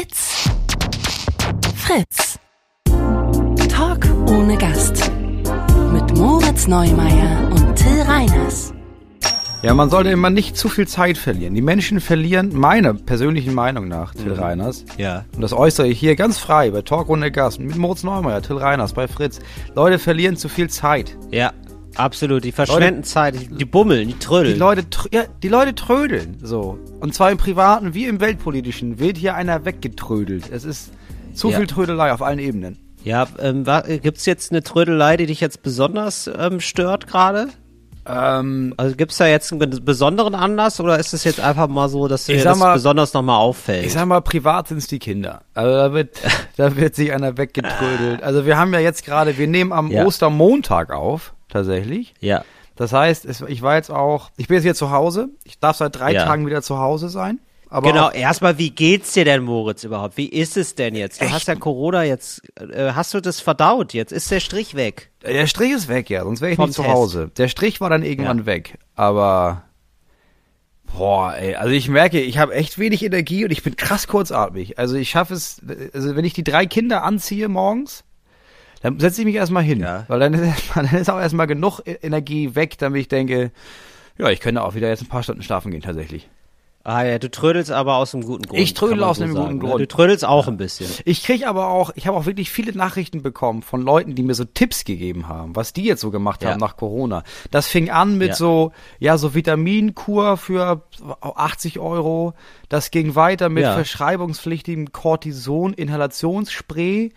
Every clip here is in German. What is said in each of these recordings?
It's Fritz. Talk ohne Gast. Mit Moritz Neumeier und Till Reiners. Ja, man sollte immer nicht zu viel Zeit verlieren. Die Menschen verlieren, meiner persönlichen Meinung nach, Till Reiners. Ja. Und das äußere ich hier ganz frei bei Talk ohne Gast mit Moritz Neumeier, Till Reiners bei Fritz. Leute verlieren zu viel Zeit. Ja, absolut. Die verschwenden Zeit, die, bummeln, die trödeln. Die Leute, ja, die Leute trödeln, so. Und zwar im Privaten wie im Weltpolitischen wird hier einer weggetrödelt. Es ist zu Ja. viel Trödelei auf allen Ebenen. ja, ähm, äh, gibt's jetzt eine Trödelei, die dich jetzt besonders ähm, stört gerade? Ähm, Also gibt's da jetzt einen bes- besonderen Anlass oder ist es jetzt einfach mal so, dass dir das mal- besonders nochmal auffällt? Ich sag mal, privat sind's die Kinder. Also da wird, da wird sich einer weggetrödelt. Also wir haben ja jetzt gerade, wir nehmen am Ja. Ostermontag auf, tatsächlich. ja. Das heißt, es, ich war jetzt auch, ich bin jetzt hier zu Hause. Ich darf seit drei Ja. Tagen wieder zu Hause sein. Aber Genau, erstmal, wie geht's dir denn, Moritz, überhaupt? Wie ist es denn jetzt? Du Echt? hast ja Corona jetzt, äh, hast du das verdaut jetzt? Ist der Strich weg? der Strich ist weg, ja, sonst wäre ich Vom nicht zu Test. Hause. Der Strich war dann irgendwann Ja. weg. Aber boah, ey, also ich merke, ich habe echt wenig Energie und ich bin krass kurzatmig. Also ich schaffe es, also wenn ich die drei Kinder anziehe morgens, dann setze ich mich erstmal hin. Ja. Weil dann ist, erstmal- dann ist auch erstmal genug E- Energie weg, damit ich denke, ja, ich könnte auch wieder jetzt ein paar Stunden schlafen gehen, tatsächlich. Ah ja, du trödelst aber aus einem guten Grund. Ich trödel aus einem sagen, guten ne? Grund. Du trödelst auch ein bisschen. Ich krieg aber auch, ich habe auch wirklich viele Nachrichten bekommen von Leuten, die mir so Tipps gegeben haben, was die jetzt so gemacht Ja. haben nach Corona. Das fing an mit Ja. so, ja, so Vitaminkur für 80 Euro. Das ging weiter mit Ja. verschreibungspflichtigem Cortison, Inhalationsspray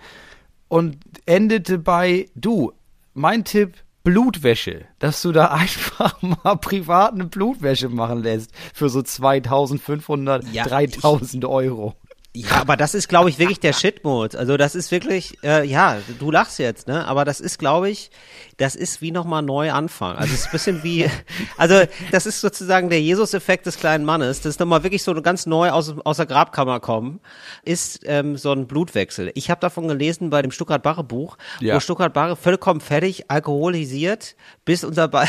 und endete bei, du, mein Tipp, Blutwäsche, dass du da einfach mal privat eine Blutwäsche machen lässt für so 2500, Ja, 3000 Euro. Ja, aber das ist, glaube ich, wirklich der Shitmode. Also das ist wirklich, äh, ja, du lachst jetzt, ne? Aber das ist, glaube ich, das ist wie nochmal neu anfangen. Also es ist ein bisschen wie, also das ist sozusagen der Jesus-Effekt des kleinen Mannes. Das ist nochmal wirklich so ganz neu aus, aus der Grabkammer kommen, ist ähm, so ein Blutwechsel. Ich habe davon gelesen bei dem Stuttgart-Barre-Buch, Ja. wo Stuttgart-Barre vollkommen fertig, alkoholisiert, bis unser Ba-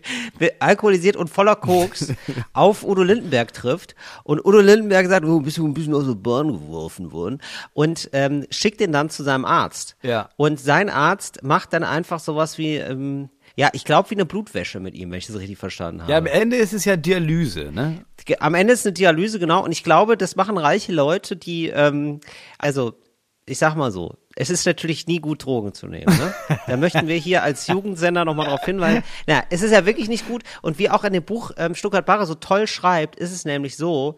alkoholisiert und voller Koks auf Udo Lindenberg trifft. Und Udo Lindenberg sagt, oh, bist du ein bisschen aus der Bahn geworfen worden. Und ähm, schickt ihn dann zu seinem Arzt. Ja. Und sein Arzt macht dann einfach sowas wie, ähm, ja, ich glaube wie eine Blutwäsche mit ihm, wenn ich das richtig verstanden habe. Ja, am Ende ist es ja Dialyse, ne? Am Ende ist eine Dialyse, genau. Und ich glaube, das machen reiche Leute, die, ähm, also, ich sag mal so, es ist natürlich nie gut, Drogen zu nehmen. Ne? Da möchten wir hier als Jugendsender nochmal drauf hinweisen. Na, es ist ja wirklich nicht gut. Und wie auch in dem Buch ähm, Stuttgart Barre so toll schreibt, ist es nämlich so,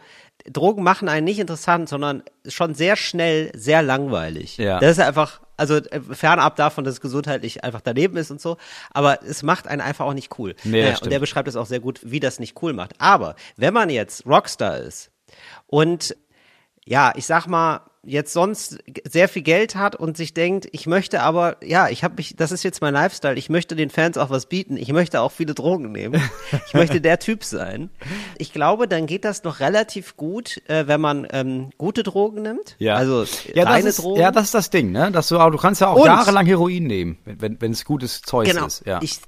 Drogen machen einen nicht interessant, sondern schon sehr schnell sehr langweilig. Ja. Das ist einfach, also äh, fernab davon, dass es gesundheitlich einfach daneben ist und so, aber es macht einen einfach auch nicht cool. Nee, Naja, stimmt. und der beschreibt es auch sehr gut, wie das nicht cool macht. Aber wenn man jetzt Rockstar ist und ja, ich sag mal, jetzt sonst sehr viel Geld hat und sich denkt, ich möchte aber, ja, ich habe mich, das ist jetzt mein Lifestyle, ich möchte den Fans auch was bieten, ich möchte auch viele Drogen nehmen, ich möchte der Typ sein. Ich glaube, dann geht das noch relativ gut, äh, wenn man ähm, gute Drogen nimmt, also ja, das reine ist, Drogen. Ja, das ist das Ding, ne? Dass du, du kannst ja auch Und- jahrelang Heroin nehmen, wenn, es gutes Zeug Genau. ist. Ja. Ich,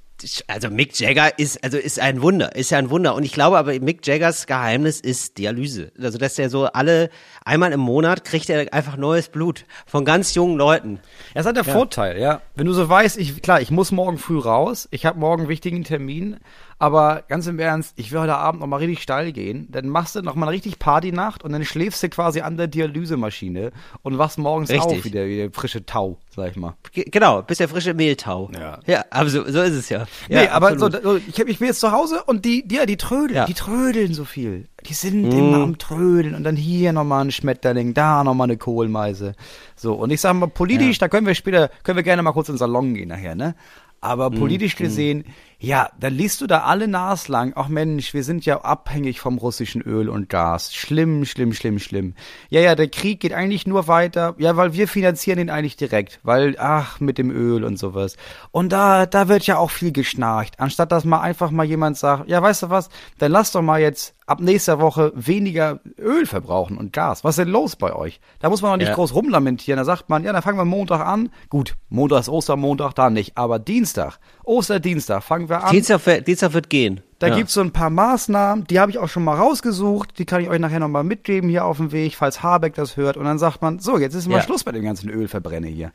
also Mick Jagger ist, also ist ein Wunder, ist ja ein Wunder. Und ich glaube aber, Mick Jaggers Geheimnis ist Dialyse. Also, dass der so alle, einmal im Monat kriegt er einfach neues Blut von ganz jungen Leuten. Ja, das hat der Vorteil, ja. Wenn du so weißt, ich, klar, ich muss morgen früh raus, ich habe morgen einen wichtigen Termin, aber ganz im Ernst, ich will heute Abend noch mal richtig steil gehen, dann machst du noch mal eine richtig Partynacht und dann schläfst du quasi an der Dialysemaschine und wachst morgens Richtig. auf wie der, wie der frische Tau, sag ich mal. Ge- Genau, bis der frische Mehltau. Ja. Ja, aber so, so ist es ja. ja nee, aber so, absolut. so ich, hab, ich bin jetzt zu Hause und die, die, ja, die trödeln, Ja. die trödeln so viel. Die sind Mhm. immer am Trödeln und dann hier nochmal ein Schmetterling, da nochmal eine Kohlmeise. So, und ich sag mal, politisch, da können wir später, können wir gerne mal kurz in den Salon gehen nachher, ne? Aber Mhm. politisch gesehen, ja, dann liest du da alle Nas lang, ach Mensch, wir sind ja abhängig vom russischen Öl und Gas. Schlimm, schlimm, schlimm, schlimm. Ja, ja, der Krieg geht eigentlich nur weiter, ja, weil wir finanzieren ihn eigentlich direkt, weil, ach, mit dem Öl und sowas. Und da, da wird ja auch viel geschnarcht, anstatt dass mal einfach mal jemand sagt, ja, weißt du was, dann lass doch mal jetzt ab nächster Woche weniger Öl verbrauchen und Gas. Was ist denn los bei euch? Da muss man doch nicht Ja. groß rumlamentieren. Da sagt man, ja, dann fangen wir Montag an. Gut, Montag ist Ostermontag, da nicht. Aber Dienstag, Osterdienstag, fangen wir an. Dienstag, wird- gehen. Da Ja. gibt's so ein paar Maßnahmen, die habe ich auch schon mal rausgesucht, die kann ich euch nachher nochmal mitgeben hier auf dem Weg, falls Habeck das hört. Und dann sagt man, so, jetzt ist mal Ja. Schluss bei dem ganzen Ölverbrenne hier.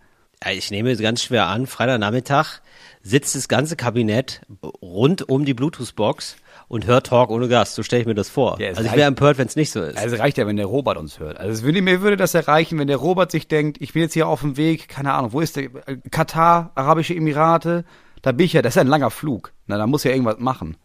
Ich nehme es ganz schwer an, Freitagnachmittag sitzt das ganze Kabinett rund um die Bluetooth-Box und hört Talk ohne Gast. So stelle ich mir das vor. Ja, es also ich wäre empört, wenn es nicht so ist. Also reicht ja, wenn der Robert uns hört. Also es würde, mir würde das erreichen, wenn der Robert sich denkt, ich bin jetzt hier auf dem Weg, keine Ahnung, wo ist der? Katar, Arabische Emirate, da bin ich ja, das ist ja ein langer Flug. Na, da muss ja irgendwas machen.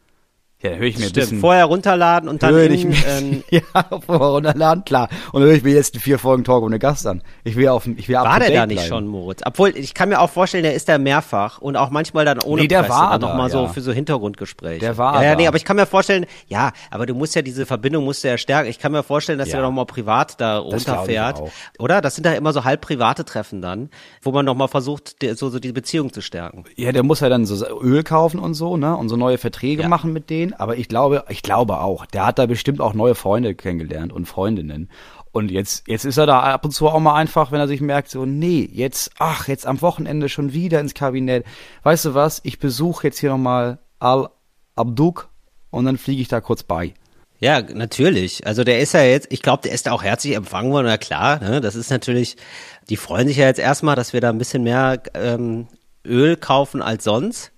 Ja, höre ich mir ein Stimmt. bisschen. Vorher runterladen und dann höre in, ich mir, ähm, ja, vorher runterladen, klar. Und dann höre ich mir jetzt die vier Folgen Talk ohne Gast an. Ich will auf, ich will War der da nicht bleiben. schon, Moritz? Obwohl, ich kann mir auch vorstellen, der ist da mehrfach und auch manchmal dann ohne Nee, der Presse, war dann da, noch mal so ja. für so Hintergrundgespräche. Der war ja, ja, nee, aber ich kann mir vorstellen, ja, aber du musst ja diese Verbindung musst du ja stärken. Ich kann mir vorstellen, dass Ja. er noch mal privat da runterfährt, auch. oder? Das sind da immer so halb private Treffen dann, wo man noch mal versucht, der- so so die Beziehung zu stärken. Ja, der muss ja dann so Öl kaufen und so, ne? Und so neue Verträge Ja. machen mit denen. Aber ich glaube, ich glaube auch, der hat da bestimmt auch neue Freunde kennengelernt und Freundinnen. Und jetzt, jetzt ist er da ab und zu auch mal einfach, wenn er sich merkt, so, nee, jetzt, ach, jetzt am Wochenende schon wieder ins Kabinett. Weißt du was? Ich besuche jetzt hier nochmal Al-Abduk und dann fliege ich da kurz bei. Ja, natürlich. Also der ist ja jetzt, ich glaube, der ist da auch herzlich empfangen worden. Na klar, ne? das ist natürlich, die freuen sich ja jetzt erstmal, dass wir da ein bisschen mehr ähm, Öl kaufen als sonst.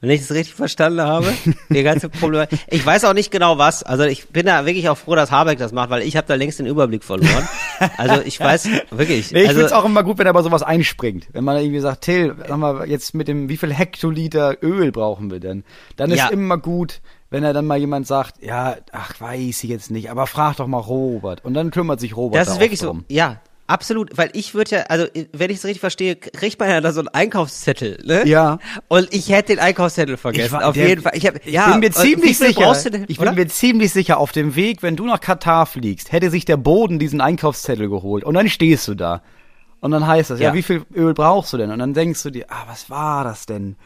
Wenn ich es richtig verstanden habe, die ganze Problem. Ich weiß auch nicht genau was. Also ich bin da wirklich auch froh, dass Habeck das macht, weil ich habe da längst den Überblick verloren. Also ich weiß wirklich. Nee, ich also, find's auch immer gut, wenn er bei sowas einspringt. Wenn man irgendwie sagt, Till, sag mal, jetzt mit dem, wie viel Hektoliter Öl brauchen wir denn? Dann ist Ja. immer gut, wenn er dann mal jemand sagt, ja, ach, weiß ich jetzt nicht, aber frag doch mal Robert. Und dann kümmert sich Robert Das da ist wirklich so. drum. Ja, absolut. Weil ich würde ja, also wenn ich es richtig verstehe, kriegt man ja da so einen Einkaufszettel, ne? Ja. Und ich hätte den Einkaufszettel vergessen. war- auf der- jeden Fall. Ich, hab, ja, bin mir ziemlich sicher, denn, ich oder? bin mir ziemlich sicher, auf dem Weg, wenn du nach Katar fliegst, hätte sich der Boden diesen Einkaufszettel geholt und dann stehst du da. Und dann heißt das, ja, Ja. wie viel Öl brauchst du denn? Und dann denkst du dir, ah, was war das denn?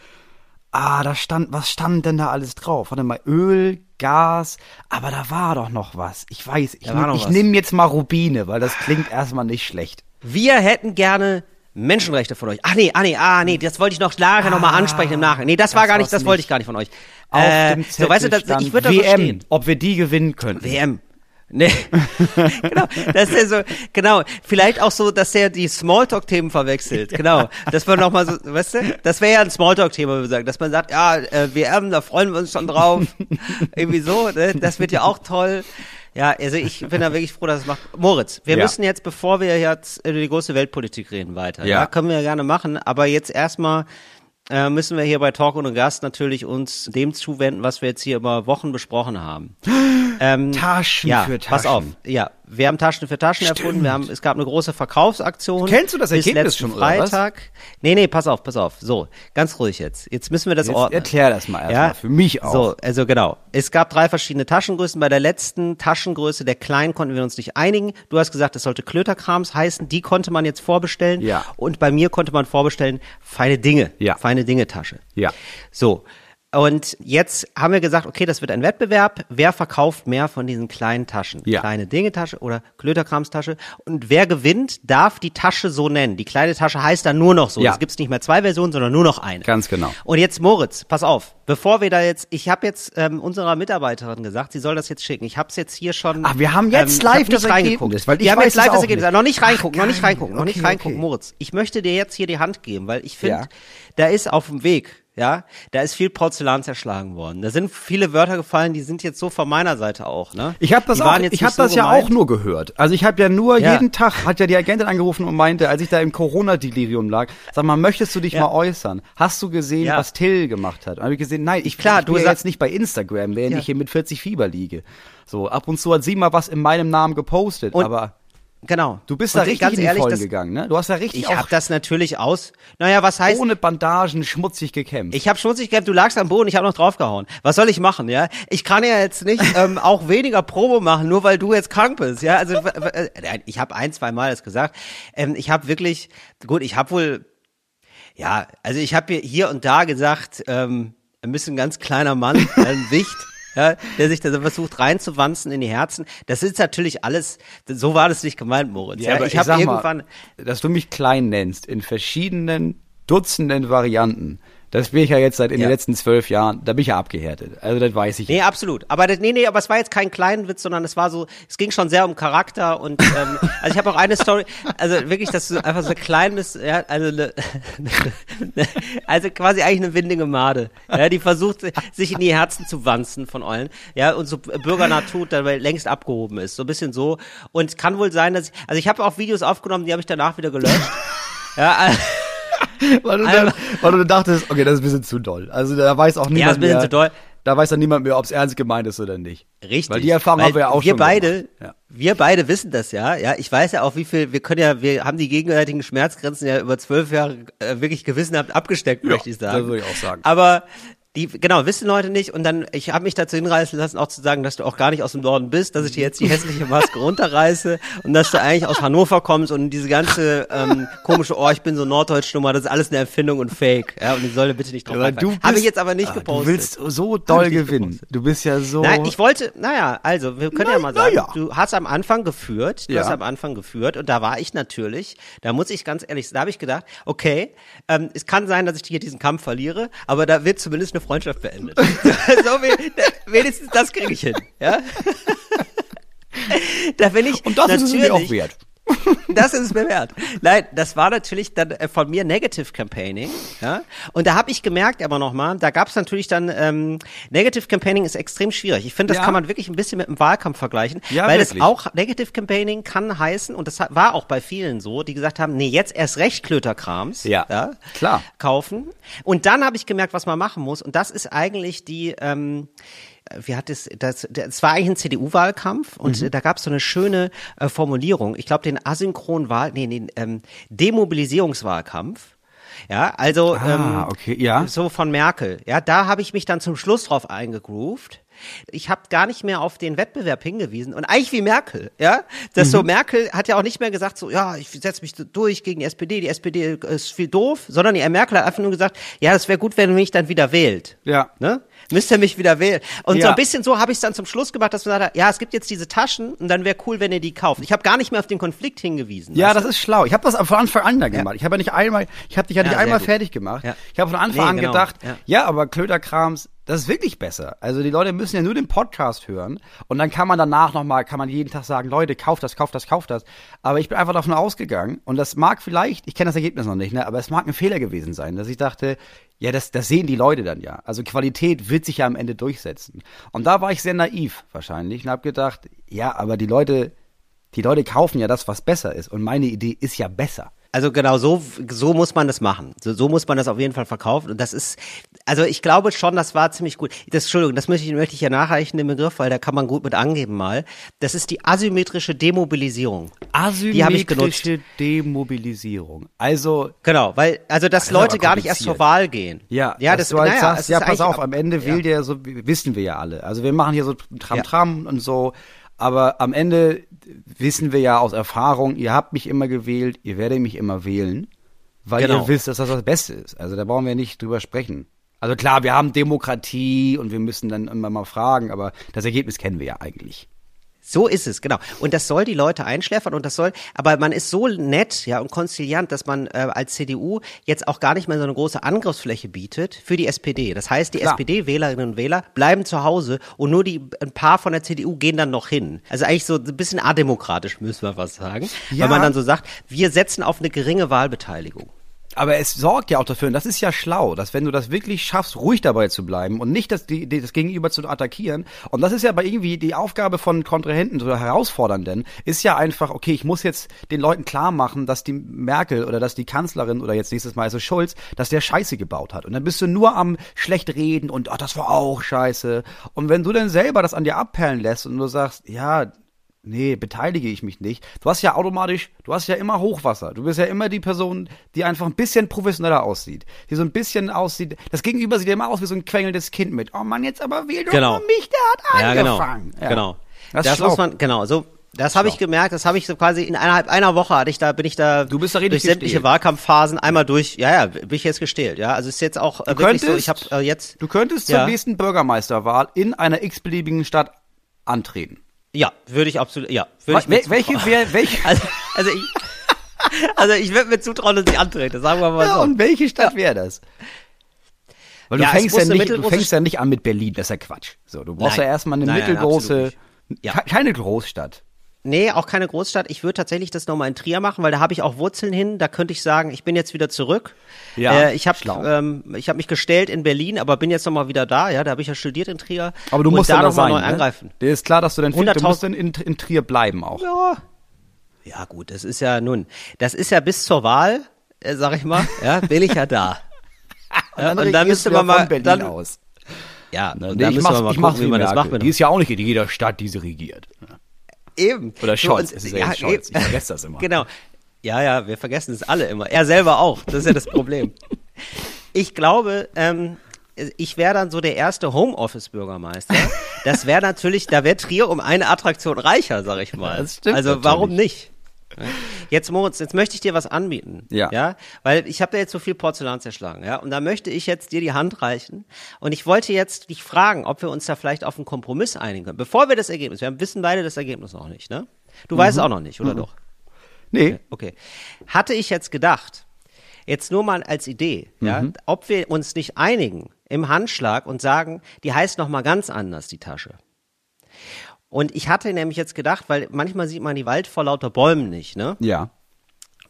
Ah, da stand, was stand denn da alles drauf? Warte mal, Öl, Gas, aber da war doch noch was. Ich weiß, ich, war noch ich nehme jetzt mal Rubine, weil das klingt erstmal nicht schlecht. Wir hätten gerne Menschenrechte von euch. Ach nee, ah nee, ah nee, das wollte ich noch nachher noch mal ansprechen im Nachhinein. Nee, das, war das gar nicht, das wollte ich gar nicht von euch. Auf Äh, dem so, weißt du, das, ich würde das WM, verstehen. ob wir die gewinnen könnten. WM. Nee. genau. Das ist ja so, genau. Vielleicht auch so, dass der die Smalltalk-Themen verwechselt. Genau. Dass man nochmal so, weißt du, das wäre ja ein Smalltalk-Thema, würde ich sagen. Dass man sagt, ja, äh, WM, da freuen wir uns schon drauf. Irgendwie so, ne? Das wird ja auch toll. Ja, also ich bin da wirklich froh, dass es macht. Moritz, wir Ja. müssen jetzt, bevor wir jetzt über die große Weltpolitik reden, weiter. Ja. Ja, können wir ja gerne machen. Aber jetzt erstmal äh, müssen wir hier bei Talk und Gast natürlich uns dem zuwenden, was wir jetzt hier über Wochen besprochen haben. Ähm, Taschen ja, für Taschen. pass auf. Ja, wir haben Taschen für Taschen erfunden. Wir haben, es gab eine große Verkaufsaktion. Kennst du das Ergebnis schon, oder was? Freitag. Nee, nee, pass auf, pass auf. So, ganz ruhig jetzt. Jetzt müssen wir das Jetzt ordnen. erklär das mal erstmal, für mich auch. So, also genau. Es gab drei verschiedene Taschengrößen. Bei der letzten Taschengröße, der kleinen, konnten wir uns nicht einigen. Du hast gesagt, es sollte Klöterkrams heißen. Die konnte man jetzt vorbestellen. Ja. Und bei mir konnte man vorbestellen, feine Dinge. Ja. Feine Dinge Tasche. Ja. So. Und jetzt haben wir gesagt, okay, das wird ein Wettbewerb. Wer verkauft mehr von diesen kleinen Taschen? Ja. Kleine Dinge-Tasche oder Klöterkramstasche. Und wer gewinnt, darf die Tasche so nennen. Die kleine Tasche heißt dann nur noch so. Ja. Es gibt nicht mehr zwei Versionen, sondern nur noch eine. Ganz genau. Und jetzt Moritz, pass auf, bevor wir da jetzt, ich habe jetzt ähm, unserer Mitarbeiterin gesagt, sie soll das jetzt schicken. Ich habe es jetzt hier schon. Ach, wir haben jetzt hab live das. Ergebnis, weil ich wir haben jetzt live das Ergebnis. nicht. Noch nicht reingucken, Ach, noch nicht reingucken, noch nicht Okay, reingucken, okay. Moritz. Ich möchte dir jetzt hier die Hand geben, weil ich finde, Ja. da ist auf dem Weg. Ja, da ist viel Porzellan zerschlagen worden. Da sind viele Wörter gefallen, die sind jetzt so von meiner Seite auch, ne? Ich habe das auch, ich habe das so ja gemeint. auch nur gehört. Also ich habe ja nur Ja. jeden Tag hat ja die Agentin angerufen und meinte, als ich da im Corona-Delirium lag, sag mal, möchtest du dich Ja. mal äußern? Hast du gesehen, Ja. was Till gemacht hat? Und habe ich gesehen, nein, ich, Klar, ich du ja jetzt nicht bei Instagram, während Ja. ich hier mit 40 Fieber liege. So, ab und zu hat sie mal was in meinem Namen gepostet, Und aber Genau. du bist Und da richtig ganz in die ehrlich, das, gegangen, ne? Du hast da richtig Ich habe das natürlich aus. Naja, was heißt ohne Bandagen schmutzig gekämpft. Ich habe schmutzig gehabt, du lagst am Boden, ich habe noch draufgehauen. Was soll ich machen, ja? Ich kann ja jetzt nicht ähm, auch weniger Promo machen, nur weil du jetzt krank bist, ja? Also äh, ich habe ein, zwei Mal das gesagt. Ähm, ich habe wirklich, gut, ich habe wohl, ja, also ich habe hier und da gesagt, ähm, ein bisschen ganz kleiner Mann, ein Wicht. Ja, der sich da versucht reinzuwanzen in die Herzen. Das ist natürlich alles, so war das nicht gemeint, Moritz. Ja, aber ich habe sag irgendwann, mal, dass du mich klein nennst in verschiedenen Dutzenden Varianten. Das bin ich ja jetzt seit in Ja. den letzten zwölf Jahren, da bin ich ja abgehärtet. Also das weiß ich. Nee, absolut. Aber das, nee, nee, aber es war jetzt kein Kleinwitz, sondern es war so, es ging schon sehr um Charakter und ähm, also ich habe auch eine Story, also wirklich, das ist einfach so ein kleines, ja, also eine, also quasi eigentlich eine windige Made, ja, die versucht sich in die Herzen zu wanzen von Eulen, ja, und so bürgernah tut, dabei längst abgehoben ist, so ein bisschen so. Und es kann wohl sein, dass ich, also ich habe auch Videos aufgenommen, die habe ich danach wieder gelöscht. Ja, äh, weil, du dann, weil du dachtest, okay, das ist ein bisschen zu doll. Also da weiß auch ja, ist niemand ein bisschen mehr. zu doll. Da weiß dann niemand mehr, ob es ernst gemeint ist oder nicht. Richtig. Weil die Erfahrung Weil haben wir ja auch wir schon beide. Ja. wir beide wissen das ja. Ja, ich weiß ja auch, wie viel. Wir können ja, wir haben die gegenseitigen Schmerzgrenzen ja über zwölf Jahre äh, wirklich gewissenhaft abgesteckt, möchte ich sagen. das würde ich auch sagen. Aber die, genau, wissen Leute nicht. Und dann, ich habe mich dazu hinreißen lassen, auch zu sagen, dass du auch gar nicht aus dem Norden bist, dass ich dir jetzt die hässliche Maske runterreiße und dass du eigentlich aus Hannover kommst und diese ganze ähm, komische, oh, ich bin so Norddeutsch-Nummer, das ist alles eine Erfindung und Fake. Ja, und die soll bitte nicht drauf Aber du einfallen. Habe ich bist- jetzt aber nicht Ah, gepostet. Du willst so doll ich gewinnen. Du bist ja so. Nein, ich wollte, naja, also wir können ja Na- mal sagen, ja. du hast am Anfang geführt, du Ja. hast am Anfang geführt und da war ich natürlich, da muss ich ganz ehrlich, da habe ich gedacht, okay, ähm, es kann sein, dass ich hier diesen Kampf verliere, aber da wird zumindest eine Freundschaft beendet. so, wenigstens das kriege ich hin, ja. da bin ich und das ist es mir auch wert. Das ist es mir wert. Nein, das war natürlich dann äh, von mir Negative Campaigning. Ja? Und da habe ich gemerkt, aber nochmal, da gab es natürlich dann, ähm, Negative Campaigning ist extrem schwierig. Ich finde, das Ja. kann man wirklich ein bisschen mit dem Wahlkampf vergleichen. Ja, weil wirklich. es auch, Negative Campaigning kann heißen, und das war auch bei vielen so, die gesagt haben, nee, jetzt erst recht Klöterkrams. Ja, klar. Kaufen. Und dann habe ich gemerkt, was man machen muss. Und das ist eigentlich die, ähm, wie hat es, das, das war eigentlich ein CDU-Wahlkampf und Mhm. äh, da gab es so eine schöne äh, Formulierung. Ich glaube, den asynchronen Wahl, nee, den ähm, Demobilisierungswahlkampf. Ja, also Ah, ähm, okay, ja. so von Merkel. Ja, da habe ich mich dann zum Schluss drauf eingegroovt. Ich habe gar nicht mehr auf den Wettbewerb hingewiesen und eigentlich wie Merkel, ja, das Mhm. so Merkel hat ja auch nicht mehr gesagt so, ja, ich setze mich durch gegen die SPD, die SPD ist viel doof, sondern die Merkel hat einfach nur gesagt, ja, es wäre gut, wenn ihr mich dann wieder wählt. Ja. Ne? Müsst ihr mich wieder wählen. Und so Ja. ein bisschen so habe ich es dann zum Schluss gemacht, dass man sagt, ja, es gibt jetzt diese Taschen und dann wäre cool, wenn ihr die kauft. Ich habe gar nicht mehr auf den Konflikt hingewiesen. Ja, das ist schlau. Ich habe das von Anfang an da gemacht. Ich habe ja nicht einmal, ich habe dich ja nicht Ja, einmal gut. fertig gemacht. Ja. Ich habe von Anfang Nee, an genau. gedacht, Ja. ja. aber Klöterkrams, das ist wirklich besser. Also die Leute müssen ja nur den Podcast hören und dann kann man danach nochmal, kann man jeden Tag sagen, Leute, kauft das, kauft das, kauft das. Aber ich bin einfach davon ausgegangen und das mag vielleicht, ich kenne das Ergebnis noch nicht, ne, aber es mag ein Fehler gewesen sein, dass ich dachte, ja, das, das sehen die Leute dann ja. Also Qualität wird sich ja am Ende durchsetzen. Und da war ich sehr naiv wahrscheinlich und habe gedacht, ja, aber die Leute, die Leute kaufen ja das, was besser ist. Und meine Idee ist ja besser. Also genau, so, so muss man das machen. So, so muss man das auf jeden Fall verkaufen. Und das ist, also ich glaube schon, das war ziemlich gut. Das, Entschuldigung, das möchte ich, möchte ich ja nachreichen, den Begriff, weil da kann man gut mit angeben mal. Das ist die asymmetrische Demobilisierung. Asymmetrische Demobilisierung. Also, Genau, weil, also dass ist aber Leute gar nicht erst zur. Wahl gehen. ja, ja, das, du halt naja, sagst, ja, pass auf, am Ende ja. wählt der so, wissen wir ja alle. Also wir machen hier so Tram-Tram und so, aber am Ende wissen wir ja aus Erfahrung, ihr habt mich immer gewählt, ihr werdet mich immer wählen, weil Genau. ihr wisst, dass das das Beste ist. Also da brauchen wir nicht drüber sprechen. Also klar, wir haben Demokratie und wir müssen dann immer mal fragen, aber das Ergebnis kennen wir ja eigentlich. So ist es, genau. Und das soll die Leute einschläfern und das soll, aber man ist so nett, ja, und konziliant, dass man äh, als CDU jetzt auch gar nicht mehr so eine große Angriffsfläche bietet für die SPD. Das heißt, die. SPD-Wählerinnen und Wähler bleiben zu Hause und nur die, ein paar von der CDU gehen dann noch hin. Also eigentlich so ein bisschen ademokratisch, müssen wir was sagen. Ja. Weil man dann so sagt, wir setzen auf eine geringe Wahlbeteiligung. Aber es sorgt ja auch dafür, und das ist ja schlau, dass wenn du das wirklich schaffst, ruhig dabei zu bleiben und nicht das, das Gegenüber zu attackieren, und das ist ja bei irgendwie die Aufgabe von Kontrahenten oder Herausfordernden, ist ja einfach, okay, ich muss jetzt den Leuten klar machen, dass die Merkel oder dass die Kanzlerin oder jetzt nächstes Mal also Schulz, dass der Scheiße gebaut hat. Und dann bist du nur am schlecht reden und, ach, das war auch Scheiße. Und wenn du dann selber das an dir abperlen lässt und du sagst, ja, Nee, beteilige ich mich nicht. Du hast ja automatisch, du hast ja immer Hochwasser. Du bist ja immer die Person, die einfach ein bisschen professioneller aussieht. Die so ein bisschen aussieht. Das Gegenüber sieht ja immer aus wie so ein quengelndes Kind mit. Oh Mann, jetzt aber wähl doch Genau. mich, der hat Ja, genau. angefangen. Ja. Genau. Das, Das, ist schlau. muss man, genau, so. Das habe ich gemerkt, das habe ich so quasi in innerhalb einer Woche hatte ich da, bin ich da Du bist da richtig durch sämtliche gestählt. Wahlkampfphasen einmal durch, ja, ja, bin ich jetzt gestählt, ja. Also ist jetzt auch äh, wirklich so, könntest- ich habe äh, jetzt, Du könntest Ja. zur nächsten Bürgermeisterwahl in einer x-beliebigen Stadt antreten. Ja, würde ich absolut, ja, würde ich mir Wel welche, wer, welche, also, also ich, also ich würde mir zutrauen, dass ich antrete, sagen wir mal ja, so. und welche Stadt wäre das? Weil du Ja, fängst ja nicht, du fängst ja nicht an mit Berlin, das ist ja Quatsch. So, du brauchst Nein. ja erstmal eine Nein, nein, mittelgroße, nicht. Ja. ke- keine Großstadt. Nee, auch keine Großstadt. Ich würde tatsächlich das nochmal in Trier machen, weil da habe ich auch Wurzeln hin. Da könnte ich sagen, ich bin jetzt wieder zurück. Ja, äh, ich habe ähm, ich habe mich gestellt in Berlin, aber bin jetzt nochmal wieder da. Ja, da habe ich ja studiert in Trier. Aber du Und musst da da noch mal sein, neu ne? angreifen. Dir ist klar, dass du dann du 100.000 musst dann in, in Trier bleiben auch. Ja. Ja, gut, das ist ja nun, das ist ja bis zur Wahl, äh, sag ich mal, ja, bin ich ja da. Ja, und dann müsste man ja mal, Berlin dann, aus. ja, Ne, und nee, dann ich müssen mach's, wir mal gucken, wie man das macht. Die ist ja auch nicht in jeder Stadt, die sie regiert. Eben. Oder So, Scholz, und- es ist ja jetzt Scholz. Ich vergesse das immer. Genau. Ja, ja, wir vergessen es alle immer. Er selber auch. Das ist ja das Problem. Ich glaube, ähm, ich wäre dann so der erste Homeoffice-Bürgermeister. Das wäre natürlich, da wäre Trier um eine Attraktion reicher, sag ich mal. Das stimmt also warum natürlich. nicht? Jetzt Moritz, jetzt möchte ich dir was anbieten. Ja. Ja, weil ich habe da jetzt so viel Porzellan zerschlagen, ja, und da möchte ich jetzt dir die Hand reichen und ich wollte jetzt dich fragen, ob wir uns da vielleicht auf einen Kompromiss einigen können. Bevor wir das Ergebnis, wir wissen beide das Ergebnis noch nicht, ne? Du weißt es auch noch nicht, oder doch? Nee, Okay. Hatte ich jetzt gedacht, jetzt nur mal als Idee, ja, ob wir uns nicht einigen im Handschlag und sagen, die heißt noch mal ganz anders, die Tasche. Und ich hatte nämlich jetzt gedacht, weil manchmal sieht man die Wald vor lauter Bäumen nicht, ne? ja.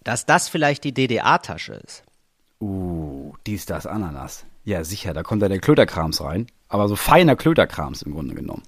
Dass das vielleicht die DDA-Tasche ist. Uh, dies, das, Ananas. Ja, sicher, da kommt ja der Klöterkrams rein. Aber so feiner Klöterkrams im Grunde genommen.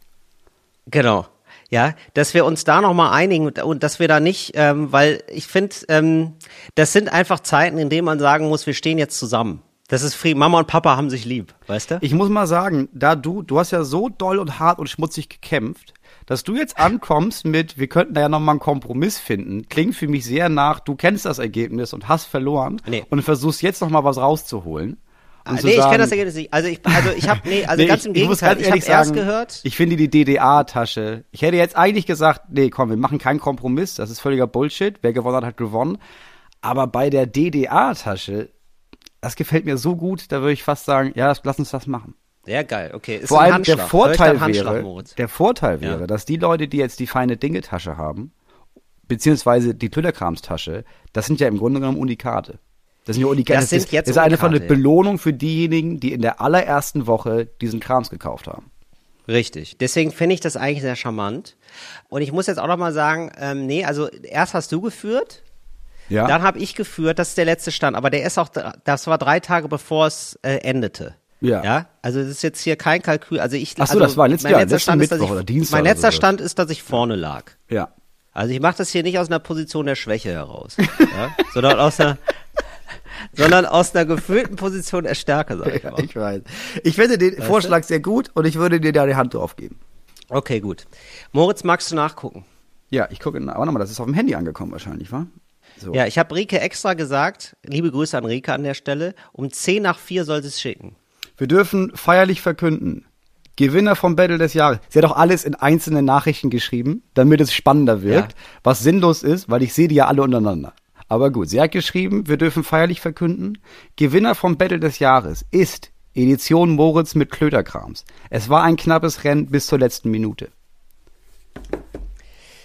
Genau. Ja, dass wir uns da noch mal einigen und, und dass wir da nicht, ähm, weil ich finde, ähm, das sind einfach Zeiten, in denen man sagen muss, wir stehen jetzt zusammen. Das ist Frieden. Mama und Papa haben sich lieb, weißt du? Ich muss mal sagen, da du, du hast ja so doll und hart und schmutzig gekämpft, dass du jetzt ankommst mit, wir könnten da ja nochmal einen Kompromiss finden, klingt für mich sehr nach, du kennst das Ergebnis und hast verloren Nee. und versuchst jetzt nochmal was rauszuholen. Und Ah, nee, ich sagen- kenne das Ergebnis nicht. Also ich, also ich habe, nee, also Nee, ganz ich, im ich Gegenteil. ganz Ich habe erst gehört. Ich finde die DDA-Tasche. Ich hätte jetzt eigentlich gesagt, nee, komm, wir machen keinen Kompromiss. Das ist völliger Bullshit. Wer gewonnen hat, hat gewonnen. Aber bei der DDA-Tasche, das gefällt mir so gut, da würde ich fast sagen, ja, lass uns das machen. Ja, geil, okay. Ist Vor allem der Vorteil wäre, der Vorteil wäre, Ja. dass die Leute, die jetzt die feine Dinge-Tasche haben, beziehungsweise die Plüderkrams-Tasche, das sind ja im Grunde genommen Unikate. Das sind ja Unikate. Das sind ist, jetzt das ist eine von ja. Belohnung für diejenigen, die in der allerersten Woche diesen Krams gekauft haben. Richtig. Deswegen finde ich das eigentlich sehr charmant. Und ich muss jetzt auch noch mal sagen, ähm, nee, also erst hast du geführt, Ja. dann habe ich geführt, das ist der letzte Stand. Aber der ist auch, das war drei Tage bevor es äh, endete. Ja. Ja. Also das ist jetzt hier kein Kalkül. Also ich. Ach so, also das war letztes mein Jahr, letzter Stand ist, ich, oder Dienstag Mein letzter so. Stand ist, dass ich vorne lag. ja. Also ich mache das hier nicht aus einer Position der Schwäche heraus, ja? sondern aus einer, sondern aus einer gefühlten Position der Stärke, sag ich Ja, mal. ich weiß. Ich finde den Vorschlag sehr gut und ich würde dir da die Hand drauf geben. Okay, gut. Moritz, magst du nachgucken? Ja, ich gucke, aber nochmal, das ist auf dem Handy angekommen wahrscheinlich, wa? So. Ja, ich habe Rike extra gesagt, liebe Grüße an Rike an der Stelle, um 10 nach 4 soll sie es schicken. Wir dürfen feierlich verkünden. Gewinner vom Battle des Jahres. Sie hat auch alles in einzelnen Nachrichten geschrieben, damit es spannender wirkt, Ja. was sinnlos ist, weil ich sehe die ja alle untereinander. Aber gut, sie hat geschrieben, wir dürfen feierlich verkünden, Gewinner vom Battle des Jahres ist Edition Moritz mit Klöterkrams. Es war ein knappes Rennen bis zur letzten Minute.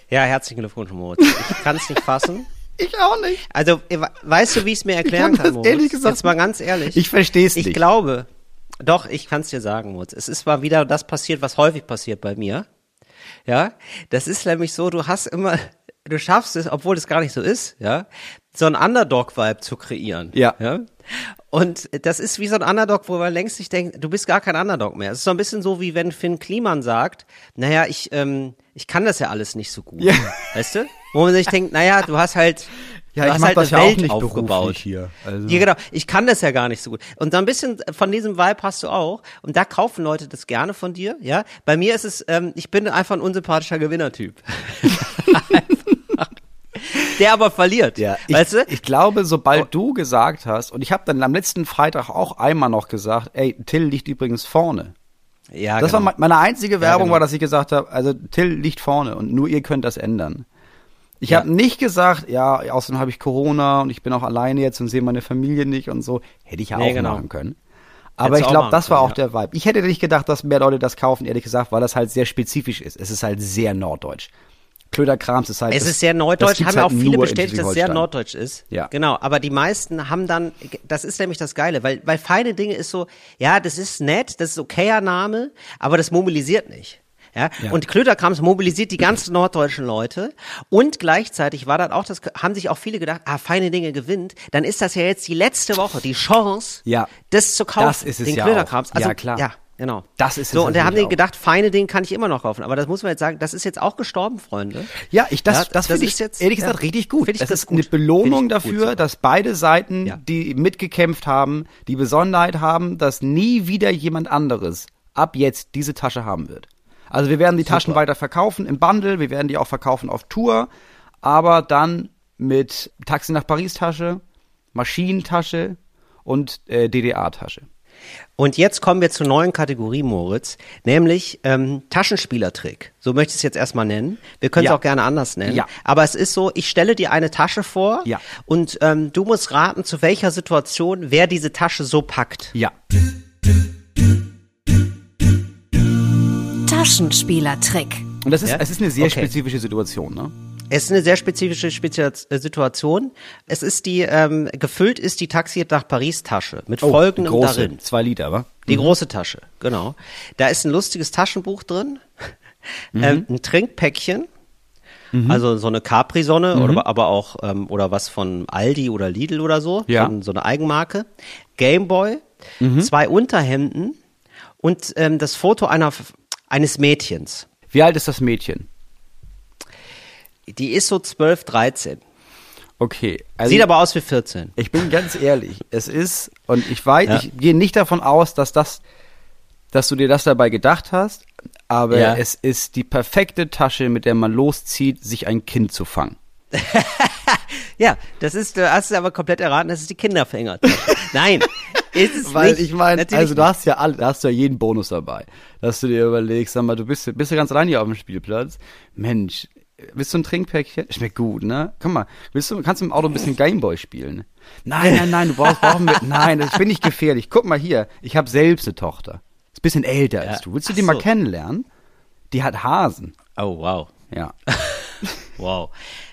Ja, herzlichen Glückwunsch, Moritz. Ich kann es nicht fassen. Ich auch nicht. Also, we- weißt du, wie ich es mir erklären kann kann, das Moritz? ehrlich gesagt Jetzt mal ganz ehrlich. Ich verstehe es Ich nicht. glaube, doch, ich kann es dir sagen, Moritz. Es ist mal wieder das passiert, was häufig passiert bei mir. Ja, das ist nämlich so, du hast immer, du schaffst es, obwohl es gar nicht so ist, ja, so einen Underdog-Vibe zu kreieren. Ja. ja. Und das ist wie so ein Underdog, wo man längst sich denkt, du bist gar kein Underdog mehr. Es ist so ein bisschen so, wie wenn Finn Kliman sagt, naja, ich, ähm, ich kann das ja alles nicht so gut. Ja. Weißt du? Wo man sich denkt, naja, du hast halt, Ja, du ich mach halt das ja auch Welt nicht aufgebaut. hier. Also. Ja, genau. Ich kann das ja gar nicht so gut. Und so ein bisschen von diesem Vibe hast du auch. Und da kaufen Leute das gerne von dir, ja. Bei mir ist es, ähm, ich bin einfach ein unsympathischer Gewinnertyp. Der aber verliert. Ja, ich, weißt du? ich glaube, sobald du gesagt hast, und ich habe dann am letzten Freitag auch einmal noch gesagt, ey, Till liegt übrigens vorne. ja, Das genau. war me- meine einzige Werbung, genau. war, dass ich gesagt habe, also Till liegt vorne und nur ihr könnt das ändern. Ich Ja. habe nicht gesagt, ja, außerdem habe ich Corona und ich bin auch alleine jetzt und sehe meine Familie nicht und so. Hätte ich ja Nee, auch genau. machen können. Aber Hättest ich glaube, das war auch der Vibe. Ich hätte nicht gedacht, dass mehr Leute das kaufen, ehrlich gesagt, weil das halt sehr spezifisch ist. Es ist halt sehr norddeutsch. Klöderkrams ist halt. Es das- ist sehr norddeutsch, haben ja halt auch viele bestätigt, dass es sehr norddeutsch ist. Ja. Genau, aber die meisten haben dann, das ist nämlich das Geile, weil, weil feine Dinge ist so, ja, das ist nett, das ist okayer Name, aber das mobilisiert nicht. Ja, Ja. und Klöterkrams mobilisiert die ganzen norddeutschen Leute und gleichzeitig war dann auch das, haben sich auch viele gedacht, ah, feine Dinge gewinnt, dann ist das ja jetzt die letzte Woche, die Chance, Ja. das zu kaufen, Das ist es den ja Klöterkrams. Also, Ja, klar. Ja, genau. Das ist es so, und da haben die gedacht, feine Dinge kann ich immer noch kaufen, aber das muss man jetzt sagen, das ist jetzt auch gestorben, Freunde. Ja, ich, das, Ja, das, das finde ich jetzt- ehrlich gesagt ja, richtig gut. ich das das ist eine gut. Belohnung ich gut dafür, sogar. dass beide Seiten, Ja. die mitgekämpft haben, die Besonderheit haben, dass nie wieder jemand anderes ab jetzt diese Tasche haben wird. Also wir werden die Taschen weiter verkaufen im Bundle, wir werden die auch verkaufen auf Tour, aber dann mit Taxi nach Paris Tasche, Maschinentasche und äh, DDA-Tasche. Und jetzt kommen wir zur neuen Kategorie, Moritz, nämlich ähm, Taschenspielertrick. So möchte ich es jetzt erstmal nennen. Wir können es Ja. auch gerne anders nennen. Ja. Aber es ist so, ich stelle dir eine Tasche vor Ja. und ähm, du musst raten, zu welcher Situation wer diese Tasche so packt. Ja. Taschenspielertrick. Und das ist, Ja? es ist eine sehr Okay. spezifische Situation, ne? Es ist eine sehr spezifische Spezia- äh, Situation. Es ist die, ähm, gefüllt ist die Taxi nach Paris Tasche mit folgendem Oh, große, darin. zwei Liter, wa? Die große Tasche, genau. Da ist ein lustiges Taschenbuch drin, Mhm. ähm, ein Trinkpäckchen, also so eine Capri-Sonne Mhm. oder aber auch ähm, oder was von Aldi oder Lidl oder so, Ja. von so eine Eigenmarke, Gameboy, Mhm. zwei Unterhemden und ähm, das Foto einer eines Mädchens. Wie alt ist das Mädchen? Die ist so 12, 13. Okay. Also Sieht aber aus wie 14. Ich bin ganz ehrlich, es ist, und ich weiß, Ja. ich gehe nicht davon aus, dass das, dass du dir das dabei gedacht hast, aber Ja. es ist die perfekte Tasche, mit der man loszieht, sich ein Kind zu fangen. Ja, das ist, du hast es aber komplett erraten, das ist die Kinderfängertasche. Nein, ist es Weil nicht. ich meine, also du hast ja alle, da hast du ja jeden Bonus dabei, dass du dir überlegst, sag mal, du bist, bist du ganz allein hier auf dem Spielplatz. Mensch, willst du ein Trinkpäckchen? Schmeckt gut, ne? Komm mal, willst du, kannst du im Auto ein bisschen Gameboy spielen? Nein, nein, nein, du brauchst, brauchen wir, nein, das finde ich gefährlich. Guck mal hier, ich habe selbst eine Tochter. Ist ein bisschen älter als Ja. du. Willst du Ach die mal so. kennenlernen? Die hat Hasen. Oh, wow. Ja. Wow.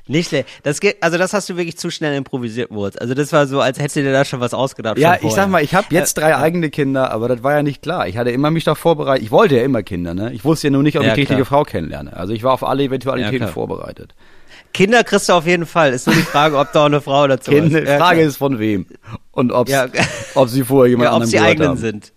Nicht schlecht. Das geht, also das hast du wirklich zu schnell improvisiert, Moritz. Also das war so, als hättest du dir da schon was ausgedacht. Ja, ich sag mal, ich habe jetzt drei eigene Kinder, aber das war ja nicht klar. Ich hatte immer mich da vorbereitet. Ich wollte ja immer Kinder, ne? Ich wusste ja nur nicht, ob Ja, ich die richtige. Frau kennenlerne. Also ich war auf alle Eventualitäten Ja, vorbereitet. Kinder kriegst du auf jeden Fall. Ist nur die Frage, ob da auch eine Frau dazu ist. die Ja, Frage klar. ist von wem und ob's, Ja. ob sie vorher jemand ja, ob anderem sie gehört eigenen haben. sind.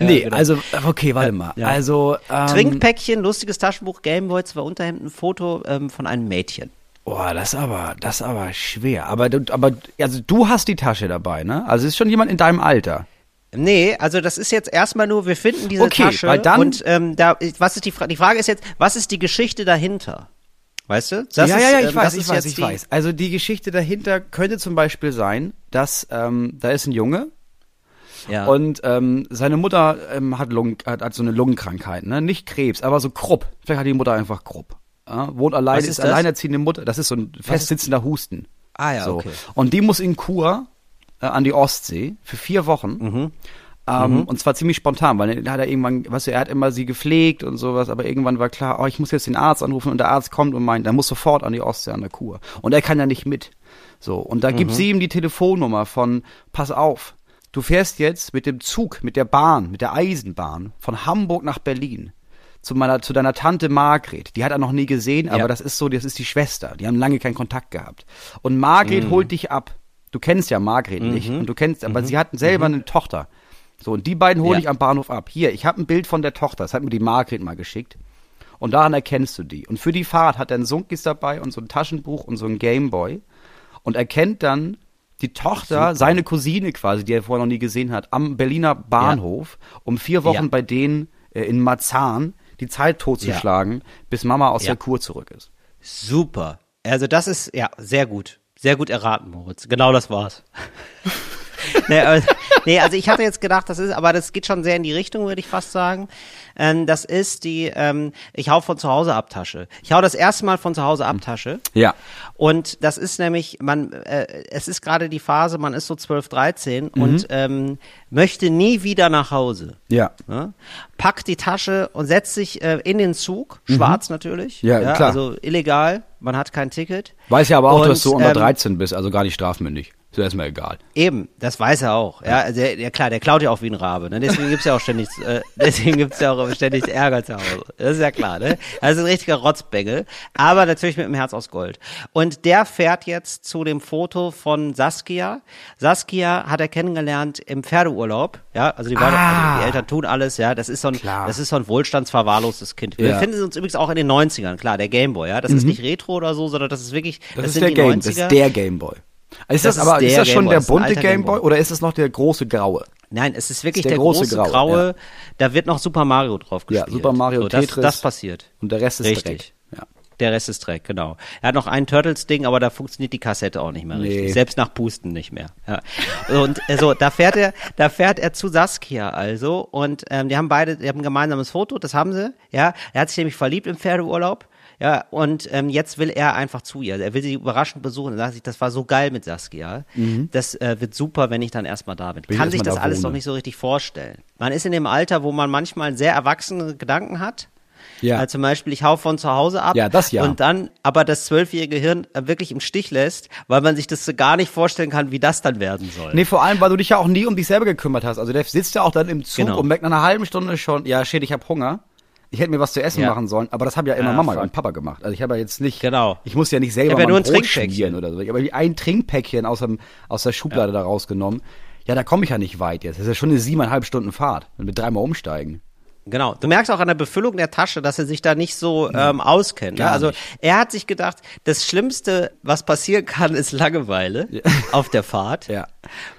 Nee, genau. also okay, warte mal. Also ähm, Trinkpäckchen, lustiges Taschenbuch, Gameboy, zwei Unterhemden, Foto ähm, von einem Mädchen. Boah, das ist aber, das ist aber schwer. Aber, du- aber also du hast die Tasche dabei, ne? Also ist schon jemand in deinem Alter. Nee, also das ist jetzt erstmal nur, wir finden diese Okay, Tasche weil dann- und ähm, da, was ist die Frage? Die Frage ist jetzt, was ist die Geschichte dahinter? Weißt du? Das ja, ist, ja, ja, ich ähm, weiß, ich weiß, ich die, weiß. Also die Geschichte dahinter könnte zum Beispiel sein, dass ähm, da ist ein Junge, Ja. Und ähm, seine Mutter ähm, hat, Lungen, hat, hat so eine Lungenkrankheit, ne? Nicht Krebs, aber so Krupp. Vielleicht hat die Mutter einfach Krupp. Ja? Wohnt alleine, Was ist, ist alleinerziehende Mutter. Das ist so ein festsitzender Husten. Ah ja, so. okay. Und die muss in Kur äh, an die Ostsee für vier Wochen. Mhm. Ähm, Und zwar ziemlich spontan, weil er hat er irgendwann, weißt du, er hat immer sie gepflegt und sowas, aber irgendwann war klar, oh, ich muss jetzt den Arzt anrufen und der Arzt kommt und meint, er muss sofort an die Ostsee an der Kur. Und er kann ja nicht mit. So, und da Mhm. gibt sie ihm die Telefonnummer von, pass auf, du fährst jetzt mit dem Zug, mit der Bahn, mit der Eisenbahn von Hamburg nach Berlin zu meiner, zu deiner Tante Margret. Die hat er noch nie gesehen, aber Ja. das ist so, das ist die Schwester. Die haben lange keinen Kontakt gehabt. Und Margret Mhm. holt dich ab. Du kennst ja Margret nicht und du kennst, Mhm. aber sie hatten selber eine Tochter. So, und die beiden hole Ja. ich am Bahnhof ab. Hier, ich habe ein Bild von der Tochter, das hat mir die Margret mal geschickt. Und daran erkennst du die. Und für die Fahrt hat er ein Sunkis dabei und so ein Taschenbuch und so ein Gameboy. Und erkennt dann die Tochter, seine Cousine quasi, die er vorher noch nie gesehen hat, am Berliner Bahnhof, um vier Wochen Ja. bei denen äh, in Marzahn die Zeit totzuschlagen, bis Mama aus Ja. der Kur zurück ist. Super. Also das ist, ja, sehr gut. Sehr gut erraten, Moritz. Genau das war's. nee, aber, nee, also ich hatte jetzt gedacht, das ist, aber das geht schon sehr in die Richtung, würde ich fast sagen. Ähm, das ist die, ähm, ich hau von zu Hause ab Tasche. Ich hau das erste Mal von zu Hause ab Tasche. Ja. Und das ist nämlich, man, äh, es ist gerade die Phase, man ist so 12, 13 Mhm. und ähm, möchte nie wieder nach Hause. Ja. Ne? Packt die Tasche und setzt sich äh, in den Zug, schwarz natürlich. Mhm. Ja, klar. Also illegal, man hat kein Ticket. Weiß ja aber auch, Und, dass du unter ähm, 13 bist, also gar nicht strafmündig. Ist ja erstmal egal. Eben, das weiß er auch. Ja, also der, klar, der klaut ja auch wie ein Rabe. Ne? Deswegen gibt's ja auch ständig, äh, deswegen gibt's ja auch ständig Ärger zu Hause. Das ist ja klar. Ne? Das ist ein richtiger Rotzbengel, aber natürlich mit dem Herz aus Gold. Und der fährt jetzt zu dem Foto von Saskia. Saskia hat er kennengelernt im Pferdeurlaub. Ja, also die, beiden, Ah. also die Eltern tun alles. Ja, das ist so ein, Klar. das ist so ein wohlstandsverwahrlostes Kind. Wir Ja. Mhm. finden uns übrigens auch in den 90ern. Klar, der Gameboy. Ja, das ist nicht Retro oder so, sondern das ist wirklich, das, Das, ist sind der die Game, 90er. das ist der Gameboy. Ist das, Das ist aber ist der das schon Gameboy, der das ist bunte Gameboy Gameboy. oder ist es noch der große graue? Nein, es ist wirklich Ist der der, große große, Graue, graue. ja. Da wird noch Super Mario drauf Ja, gespielt. Super Mario, so, das, Tetris. Das passiert. Und der Rest ist Richtig. Dreck. Ja. Der Rest ist Dreck, genau. Er hat noch ein Turtles-Ding, aber da funktioniert die Kassette auch nicht mehr Nee. richtig. Selbst nach Pusten nicht mehr. Ja. Und äh, so, da fährt er, da fährt er zu Saskia also und ähm, die haben beide, die haben ein gemeinsames Foto, das haben sie. Ja, er hat sich nämlich verliebt im Pferdeurlaub. Ja, und ähm, jetzt will er einfach zu ihr. Er will sie überraschend besuchen. Er sagt sich, das war so geil mit Saskia. Das äh, wird super, wenn ich dann erstmal da bin. Mhm. Ich Kann sich das da alles wohne. noch nicht so richtig vorstellen. Man ist in dem Alter, wo man manchmal sehr erwachsene Gedanken hat. Ja. Also zum Beispiel, ich hau von zu Hause ab. Ja, das ja. Und dann aber das zwölfjährige Hirn äh, wirklich im Stich lässt, weil man sich das so gar nicht vorstellen kann, wie das dann werden soll. Nee, vor allem, weil du dich ja auch nie um dich selber gekümmert hast. Also der sitzt ja auch dann im Zug Genau. und merkt nach einer halben Stunde schon, ja, shit, ich hab Hunger. Ich hätte mir was zu essen Ja. machen sollen, aber das haben ja immer Ah, Mama fuck. und Papa gemacht. Also ich habe ja jetzt nicht, Genau. ich muss ja nicht selber Ich ja nur ein Brot schmieren oder so. Ich habe ein Trinkpäckchen aus, dem, aus der Schublade da rausgenommen. Ja, da komme ich ja nicht weit jetzt. Das ist ja schon eine siebeneinhalb Stunden Fahrt. Wenn wir dreimal umsteigen. Genau. Du merkst auch an der Befüllung der Tasche, dass er sich da nicht so ähm, auskennt. Ne? Also er hat sich gedacht, das Schlimmste, was passieren kann, ist Langeweile auf der Fahrt. Ja.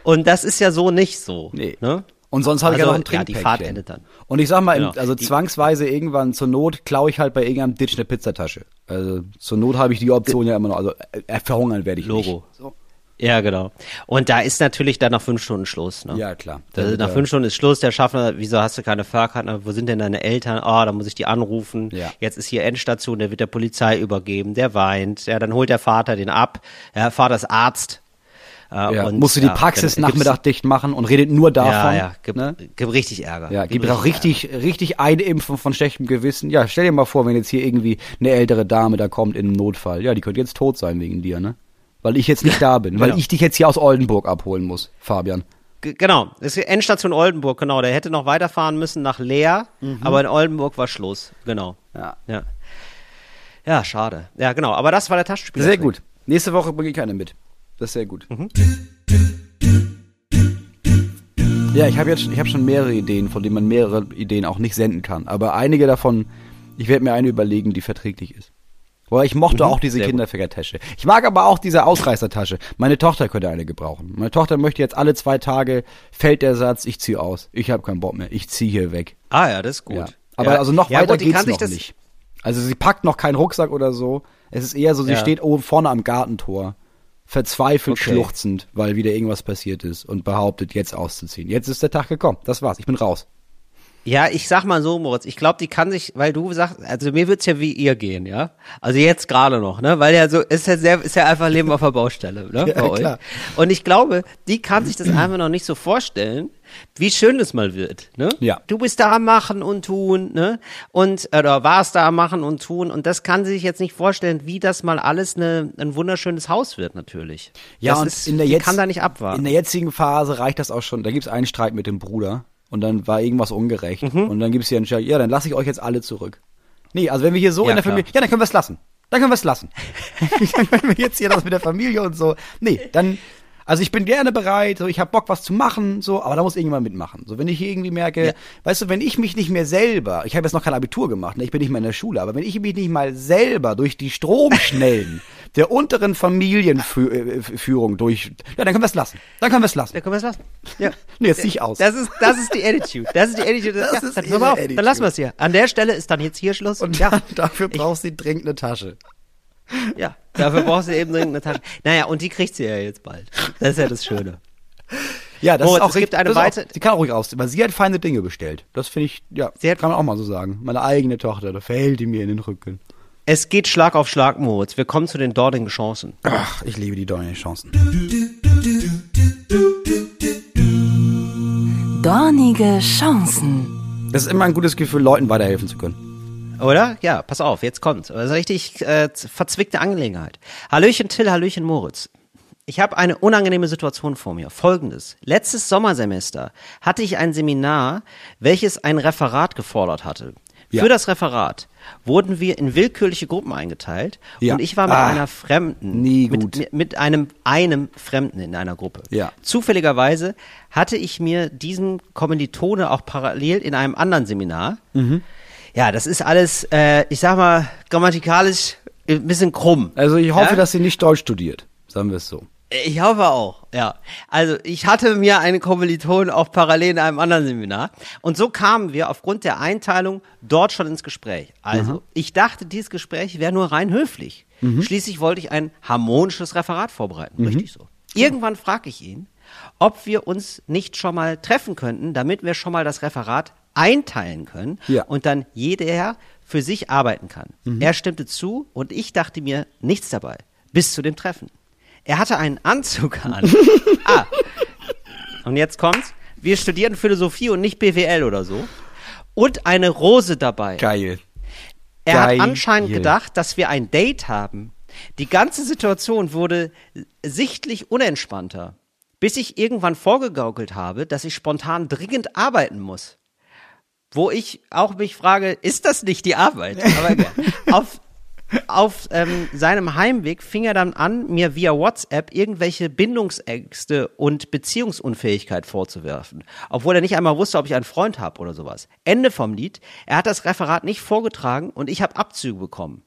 Und das ist ja so nicht so. Nee. Ne? Und sonst habe ich ja Also, noch ein ja, die Trinkpäckchen. Fahrt endet dann. Und ich sag mal, im- Genau. also Die- zwangsweise irgendwann zur Not klaue ich halt bei irgendeinem Ditch eine Pizzatasche. Also zur Not habe ich die Option ja immer noch. Also äh, verhungern werde ich Logo. nicht. So. Ja, genau. Und da ist natürlich dann nach fünf Stunden Schluss. Ne? Ja, klar. Das, Also nach da- fünf Stunden ist Schluss, der Schaffner, wieso hast du keine Fahrkarte? Wo sind denn deine Eltern? Ah, da muss ich die anrufen. Ja. Jetzt ist hier Endstation, der wird der Polizei übergeben, der weint. Ja, dann holt der Vater den ab. Ja, Vater ist Arzt. Äh, Ja, und, musst du die Praxis dann gibt's- Nachmittag dicht machen und redet nur davon. Ja, ja, gibt, ne? gibt richtig Ärger. Ja, gibt auch richtig, richtig Einimpfen von schlechtem Gewissen. Ja, stell dir mal vor, wenn jetzt hier irgendwie eine ältere Dame da kommt in einem Notfall. Ja, die könnte jetzt tot sein wegen dir, ne? Weil ich jetzt nicht da bin. Weil genau. ich dich jetzt hier aus Oldenburg abholen muss, Fabian. G- Genau, das ist Endstation Oldenburg, genau. Der hätte noch weiterfahren müssen nach Leer, aber in Oldenburg war Schluss, genau. Mhm. Ja. Ja. Ja, schade. Ja, genau. Aber das war der Taschenspieler. Sehr gut. Nächste Woche bringe ich keine mit. Das ist sehr gut. Mhm. Ja, ich habe jetzt, ich habe schon mehrere Ideen, von denen man mehrere Ideen auch nicht senden kann. Aber einige davon, ich werde mir eine überlegen, die verträglich ist. Weil ich mochte Mhm, auch diese. Kinderfickertasche. Ich mag aber auch diese Ausreißertasche. Meine Tochter könnte eine gebrauchen. Meine Tochter möchte jetzt alle zwei Tage, fällt der Satz, ich zieh aus. Ich habe keinen Bock mehr. Ich zieh hier weg. Ah ja, das ist gut. Ja. Aber ja. also noch ja, weiter gut, die geht's kann sich noch nicht. Also sie packt noch keinen Rucksack oder so. Es ist eher so, sie steht oben vorne am Gartentor, verzweifelt Okay. schluchzend, weil wieder irgendwas passiert ist und behauptet, jetzt auszuziehen. Jetzt ist der Tag gekommen. Das war's. Ich bin raus. Ja, ich sag mal so, Moritz, ich glaube, die kann sich, weil du sagst, also mir wird's ja wie ihr gehen, ja? Also jetzt gerade noch, ne? Weil ja so, ist ja sehr, ist ja einfach Leben auf der Baustelle, ne? Ja, bei euch. klar. Und ich glaube, die kann sich das einfach noch nicht so vorstellen, wie schön es mal wird, ne? Ja. Du bist da am Machen und Tun, ne? Und, oder warst da am Machen und Tun und das kann sie sich jetzt nicht vorstellen, wie das mal alles eine, ein wunderschönes Haus wird, natürlich. Ja, das und ist, in der jetzt, kann da nicht abwarten. In der jetzigen Phase reicht das auch schon. Da gibt's einen Streit mit dem Bruder und dann war irgendwas ungerecht. Mhm. Und dann gibt's hier einen Streit, ja, dann lasse ich euch jetzt alle zurück. Nee, also wenn wir hier so Ja, in der klar. Familie, ja, dann können wir es lassen. Dann können wir es lassen. dann können wir jetzt hier das mit der Familie und so. Nee, dann, also ich bin gerne bereit, so, ich habe Bock, was zu machen, so, aber da muss irgendjemand mitmachen. So, wenn ich irgendwie merke, Ja. weißt du, wenn ich mich nicht mehr selber, ich habe jetzt noch kein Abitur gemacht, ne, ich bin nicht mehr in der Schule, aber wenn ich mich nicht mal selber durch die Stromschnellen der unteren Familienführung durch, ja, dann können wir es lassen. Dann können wir es lassen. Da können wir es lassen. Ja. Nee, jetzt ich aus. Das ist, das ist die Attitude. Das ist die Attitude. Das ja, ist dann, auf, Attitude. dann lassen wir es hier. An der Stelle ist dann jetzt hier Schluss. Und ja, dann, dafür brauchst du dringend eine Tasche. ja, dafür brauchst du eben dringend eine Tasche. Naja, und die kriegt sie ja jetzt bald. Das ist ja das Schöne. Ja, das Moritz, ist auch es gibt eine weitere. Sie kann auch ruhig aus, weil sie hat feine Dinge bestellt. Das finde ich, ja, Sie hat- kann man auch mal so sagen. Meine eigene Tochter, da fällt die mir in den Rücken. Es geht Schlag auf Schlag, Moritz. Wir kommen zu den dortigen Chancen. Ach, ich liebe die Dornigen Chancen. Dornige Chancen. Das ist immer ein gutes Gefühl, Leuten weiterhelfen zu können. Oder? Ja, pass auf, jetzt kommt's. Das ist eine richtig äh, verzwickte Angelegenheit. Hallöchen Till, Hallöchen Moritz. Ich habe eine unangenehme Situation vor mir. Folgendes. Letztes Sommersemester hatte ich ein Seminar, welches ein Referat gefordert hatte. Ja. Für das Referat wurden wir in willkürliche Gruppen eingeteilt Ja. und ich war mit Ah, einer Fremden, nie mit, gut. mit, mit einem, einem Fremden in einer Gruppe. Ja. Zufälligerweise hatte ich mir diesen Kommilitone auch parallel in einem anderen Seminar. Mhm. Ja, das ist alles, äh, ich sag mal, grammatikalisch ein bisschen krumm. Also ich hoffe, ja? dass sie nicht Deutsch studiert. Sagen wir es so. Ich hoffe auch, ja. Also ich hatte mir eine Kommilitonin auch parallel in einem anderen Seminar. Und so kamen wir aufgrund der Einteilung dort schon ins Gespräch. Also ich dachte, dieses Gespräch wäre nur rein höflich. Schließlich wollte ich ein harmonisches Referat vorbereiten. Richtig so. Irgendwann frage ich ihn, ob wir uns nicht schon mal treffen könnten, damit wir schon mal das Referat einteilen können Ja. und dann jeder für sich arbeiten kann. Er stimmte zu und ich dachte mir nichts dabei. Bis zu dem Treffen. Er hatte einen Anzug an. ah. Und jetzt kommt's. Wir studieren Philosophie und nicht BWL oder so. Und eine Rose dabei. Geil. Er hat Geil. anscheinend gedacht, dass wir ein Date haben. Die ganze Situation wurde sichtlich unentspannter, bis ich irgendwann vorgegaukelt habe, dass ich spontan dringend arbeiten muss. Wo ich auch mich frage, ist das nicht die Arbeit? Aber auf auf ähm, seinem Heimweg fing er dann an, mir via WhatsApp irgendwelche Bindungsängste und Beziehungsunfähigkeit vorzuwerfen, obwohl er nicht einmal wusste, ob ich einen Freund habe oder sowas. Ende vom Lied. Er hat das Referat nicht vorgetragen und ich habe Abzüge bekommen.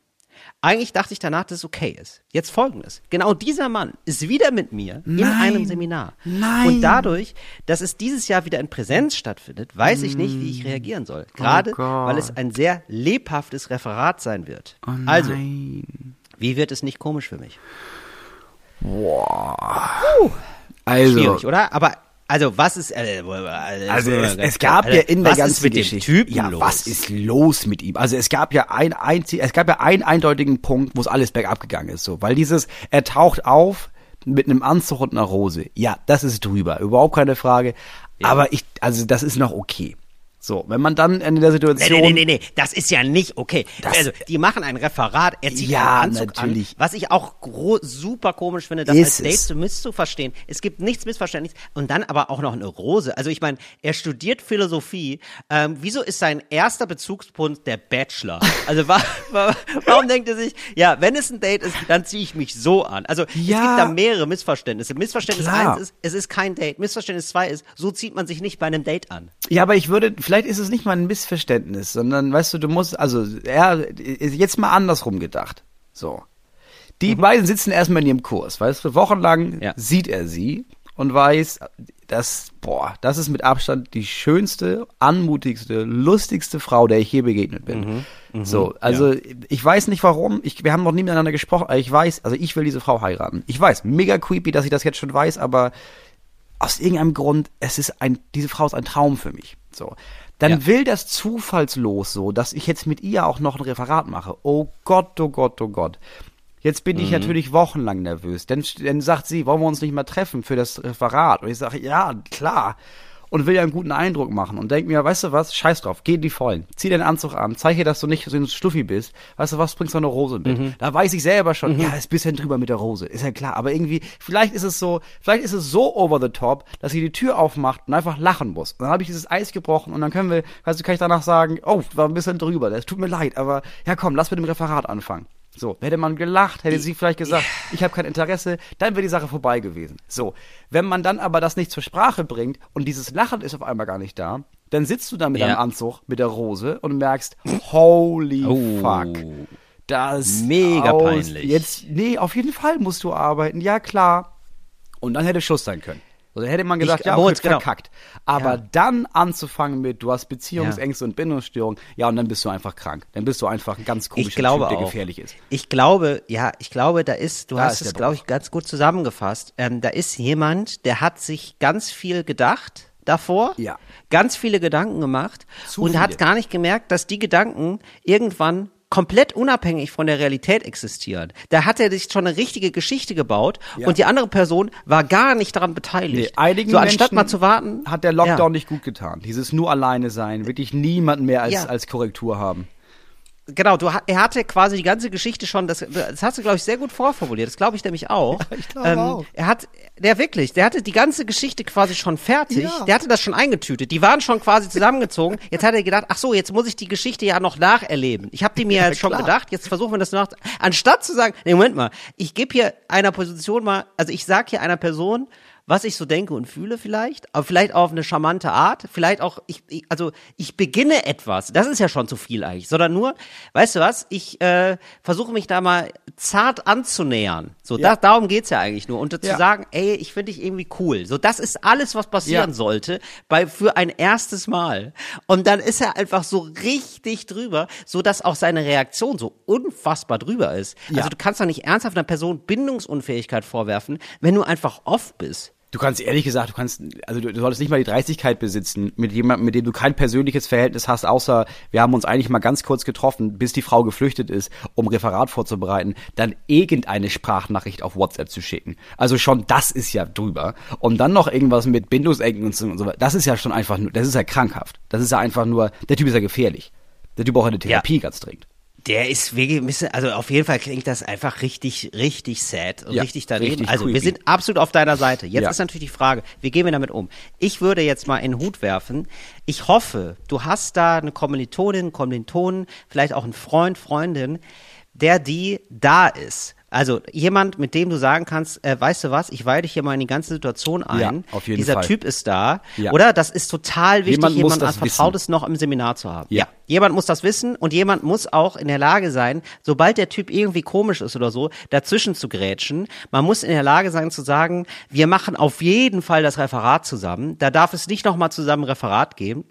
Eigentlich dachte ich danach, dass es okay ist. Jetzt folgendes. Genau dieser Mann ist wieder mit mir in Nein. einem Seminar. Nein. Und dadurch, dass es dieses Jahr wieder in Präsenz stattfindet, weiß ich nicht, wie ich reagieren soll. Gerade, Oh weil es ein sehr lebhaftes Referat sein wird. Oh also, wie wird es nicht komisch für mich? Also, Schwierig, oder? Aber, also, was ist, äh, Also es, es gab ja in der ganzen Geschichte. Typen ja, los? was ist los mit ihm? Also es gab ja ein einzig, es gab ja einen eindeutigen Punkt, wo es alles bergab gegangen ist, so, weil dieses, er taucht auf mit einem Anzug und einer Rose. Ja, das ist drüber, überhaupt keine Frage. Aber ich, also das ist noch okay. So, wenn man dann in der Situation. nee, nee, nee, nee, das ist ja nicht okay. Das- also, die machen ein Referat, er zieht Ja, einen Anzug natürlich. an, was ich auch super komisch finde, das Ist als Date es. zu misszuverstehen. Es gibt nichts Missverständliches und dann aber auch noch eine Rose. Also ich meine, er studiert Philosophie. Ähm, wieso ist sein erster Bezugspunkt der Bachelor? Also wa wa warum denkt er sich, ja, wenn es ein Date ist, dann ziehe ich mich so an. Also es Ja. gibt da mehrere Missverständnisse. Missverständnis Klar. eins ist, es ist kein Date. Missverständnis zwei ist, so zieht man sich nicht bei einem Date an. Ja, aber ich würde, vielleicht ist es nicht mal ein Missverständnis, sondern weißt du, du musst, also er ist jetzt mal andersrum gedacht. So. Die beiden sitzen erstmal in ihrem Kurs, weißt du, wochenlang Ja. sieht er sie und weiß, dass, boah, das ist mit Abstand die schönste, anmutigste, lustigste Frau, der ich je begegnet bin. so, also ich weiß nicht warum, ich, wir haben noch nie miteinander gesprochen, aber ich weiß, also ich will diese Frau heiraten. Ich weiß, mega creepy, dass ich das jetzt schon weiß, aber aus irgendeinem Grund, es ist ein, diese Frau ist ein Traum für mich. So. Dann Ja. will das zufallslos so, dass ich jetzt mit ihr auch noch ein Referat mache. Oh Gott, oh Gott, oh Gott. Jetzt bin ich natürlich wochenlang nervös. Dann, dann sagt sie, wollen wir uns nicht mal treffen für das Referat? Und ich sage, ja, klar. Und will ja einen guten Eindruck machen. Und denk mir, weißt du was, scheiß drauf, geh in die Vollen. Zieh den Anzug an, zeig ihr, dass du nicht so ein Stuffi bist. Weißt du was, bringst du eine Rose mit. Da weiß ich selber schon, ja, ist ein bisschen drüber mit der Rose. Ist ja klar. Aber irgendwie, vielleicht ist es so, vielleicht ist es so over the top, dass sie die Tür aufmacht und einfach lachen muss. Und dann habe ich dieses Eis gebrochen und dann können wir, weißt du, kann ich danach sagen, oh, war ein bisschen drüber, das tut mir leid, aber ja komm, lass mit dem Referat anfangen. So, hätte man gelacht, hätte sie vielleicht gesagt, ich habe kein Interesse, dann wäre die Sache vorbei gewesen. So, wenn man dann aber das nicht zur Sprache bringt und dieses Lachen ist auf einmal gar nicht da, dann sitzt du da mit Ja. deinem Anzug, mit der Rose und merkst, holy Oh. fuck. Das Mega aus, peinlich. Jetzt, nee, auf jeden Fall musst du arbeiten, ja klar. Und dann hätte Schluss sein können. Also hätte man gesagt, Ich- ja, okay, genau. verkackt. Aber Ja. dann anzufangen mit, du hast Beziehungsängste und Bindungsstörungen, ja, und dann bist du einfach krank. Dann bist du einfach ein ganz komischer ich glaube Typ, der auch. gefährlich ist. Ich glaube, ja, ich glaube, da ist, du Da hast ist es, glaube ich, ganz gut zusammengefasst. Ähm, da ist jemand, der hat sich ganz viel gedacht davor, Ja. ganz viele Gedanken gemacht Zu und hat viele. gar nicht gemerkt, dass die Gedanken irgendwann komplett unabhängig von der Realität existieren. Da hat er sich schon eine richtige Geschichte gebaut Ja. und die andere Person war gar nicht daran beteiligt. Nee, einigen so anstatt Menschen mal zu warten, hat der Lockdown Ja. nicht gut getan. Dieses nur alleine sein, wirklich niemanden mehr als, Ja. als Korrektur haben. Genau, du, er hatte quasi die ganze Geschichte schon, das, das hast du, glaube ich, sehr gut vorformuliert. Das glaube ich nämlich auch. Ähm, ich glaube auch. Er hat, der wirklich, der hatte die ganze Geschichte quasi schon fertig. Ja. Der hatte das schon eingetütet. Die waren schon quasi zusammengezogen. Jetzt hat er gedacht, ach so, jetzt muss ich die Geschichte ja noch nacherleben. Ich habe die mir jetzt schon klar. gedacht, jetzt versuchen wir das nach. Anstatt zu sagen, nee, Moment mal, ich gebe hier einer Position mal, also ich sag hier einer Person, was ich so denke und fühle vielleicht, aber vielleicht auf eine charmante Art, vielleicht auch, ich, ich, also ich beginne etwas, das ist ja schon zu viel eigentlich, sondern nur, weißt du was, ich äh, versuche mich da mal zart anzunähern. So, Ja. da, darum geht's ja eigentlich nur. Und zu Ja. sagen, ey, ich finde dich irgendwie cool. So, das ist alles, was passieren Ja. sollte bei für ein erstes Mal. Und dann ist er einfach so richtig drüber, so dass auch seine Reaktion so unfassbar drüber ist. Also du kannst doch nicht ernsthaft einer Person Bindungsunfähigkeit vorwerfen, wenn du einfach off bist. Du kannst ehrlich gesagt, du kannst, also du, du solltest nicht mal die Dreistigkeit besitzen, mit jemandem, mit dem du kein persönliches Verhältnis hast, außer wir haben uns eigentlich mal ganz kurz getroffen, bis die Frau geflüchtet ist, um Referat vorzubereiten, dann irgendeine Sprachnachricht auf WhatsApp zu schicken. Also schon das ist ja drüber. Und dann noch irgendwas mit Bindungsecken und so, und so weiter. Das ist ja schon einfach nur, das ist ja krankhaft. Das ist ja einfach nur, der Typ ist ja gefährlich. Der Typ braucht eine Therapie ganz dringend. Der ist wirklich also auf jeden Fall klingt das einfach richtig, richtig sad und Ja, richtig daneben. richtig also wir creepy. sind absolut auf deiner Seite. Jetzt Ja. ist natürlich die Frage, wie gehen wir damit um? Ich würde jetzt mal in den Hut werfen. Ich hoffe, du hast da eine Kommilitonin, Kommilitonen, vielleicht auch einen Freund, Freundin, der die da ist. Also jemand, mit dem du sagen kannst, äh, weißt du was, ich weihe dich hier mal in die ganze Situation ein. Ja, auf jeden Dieser Fall. Typ ist da. Ja. Oder? Das ist total wichtig, Jemand jemand als Vertrautes noch im Seminar zu haben. Ja. Jemand muss das wissen und jemand muss auch in der Lage sein, sobald der Typ irgendwie komisch ist oder so, dazwischen zu grätschen. Man muss in der Lage sein zu sagen, wir machen auf jeden Fall das Referat zusammen. Da darf es nicht nochmal zusammen Referat geben.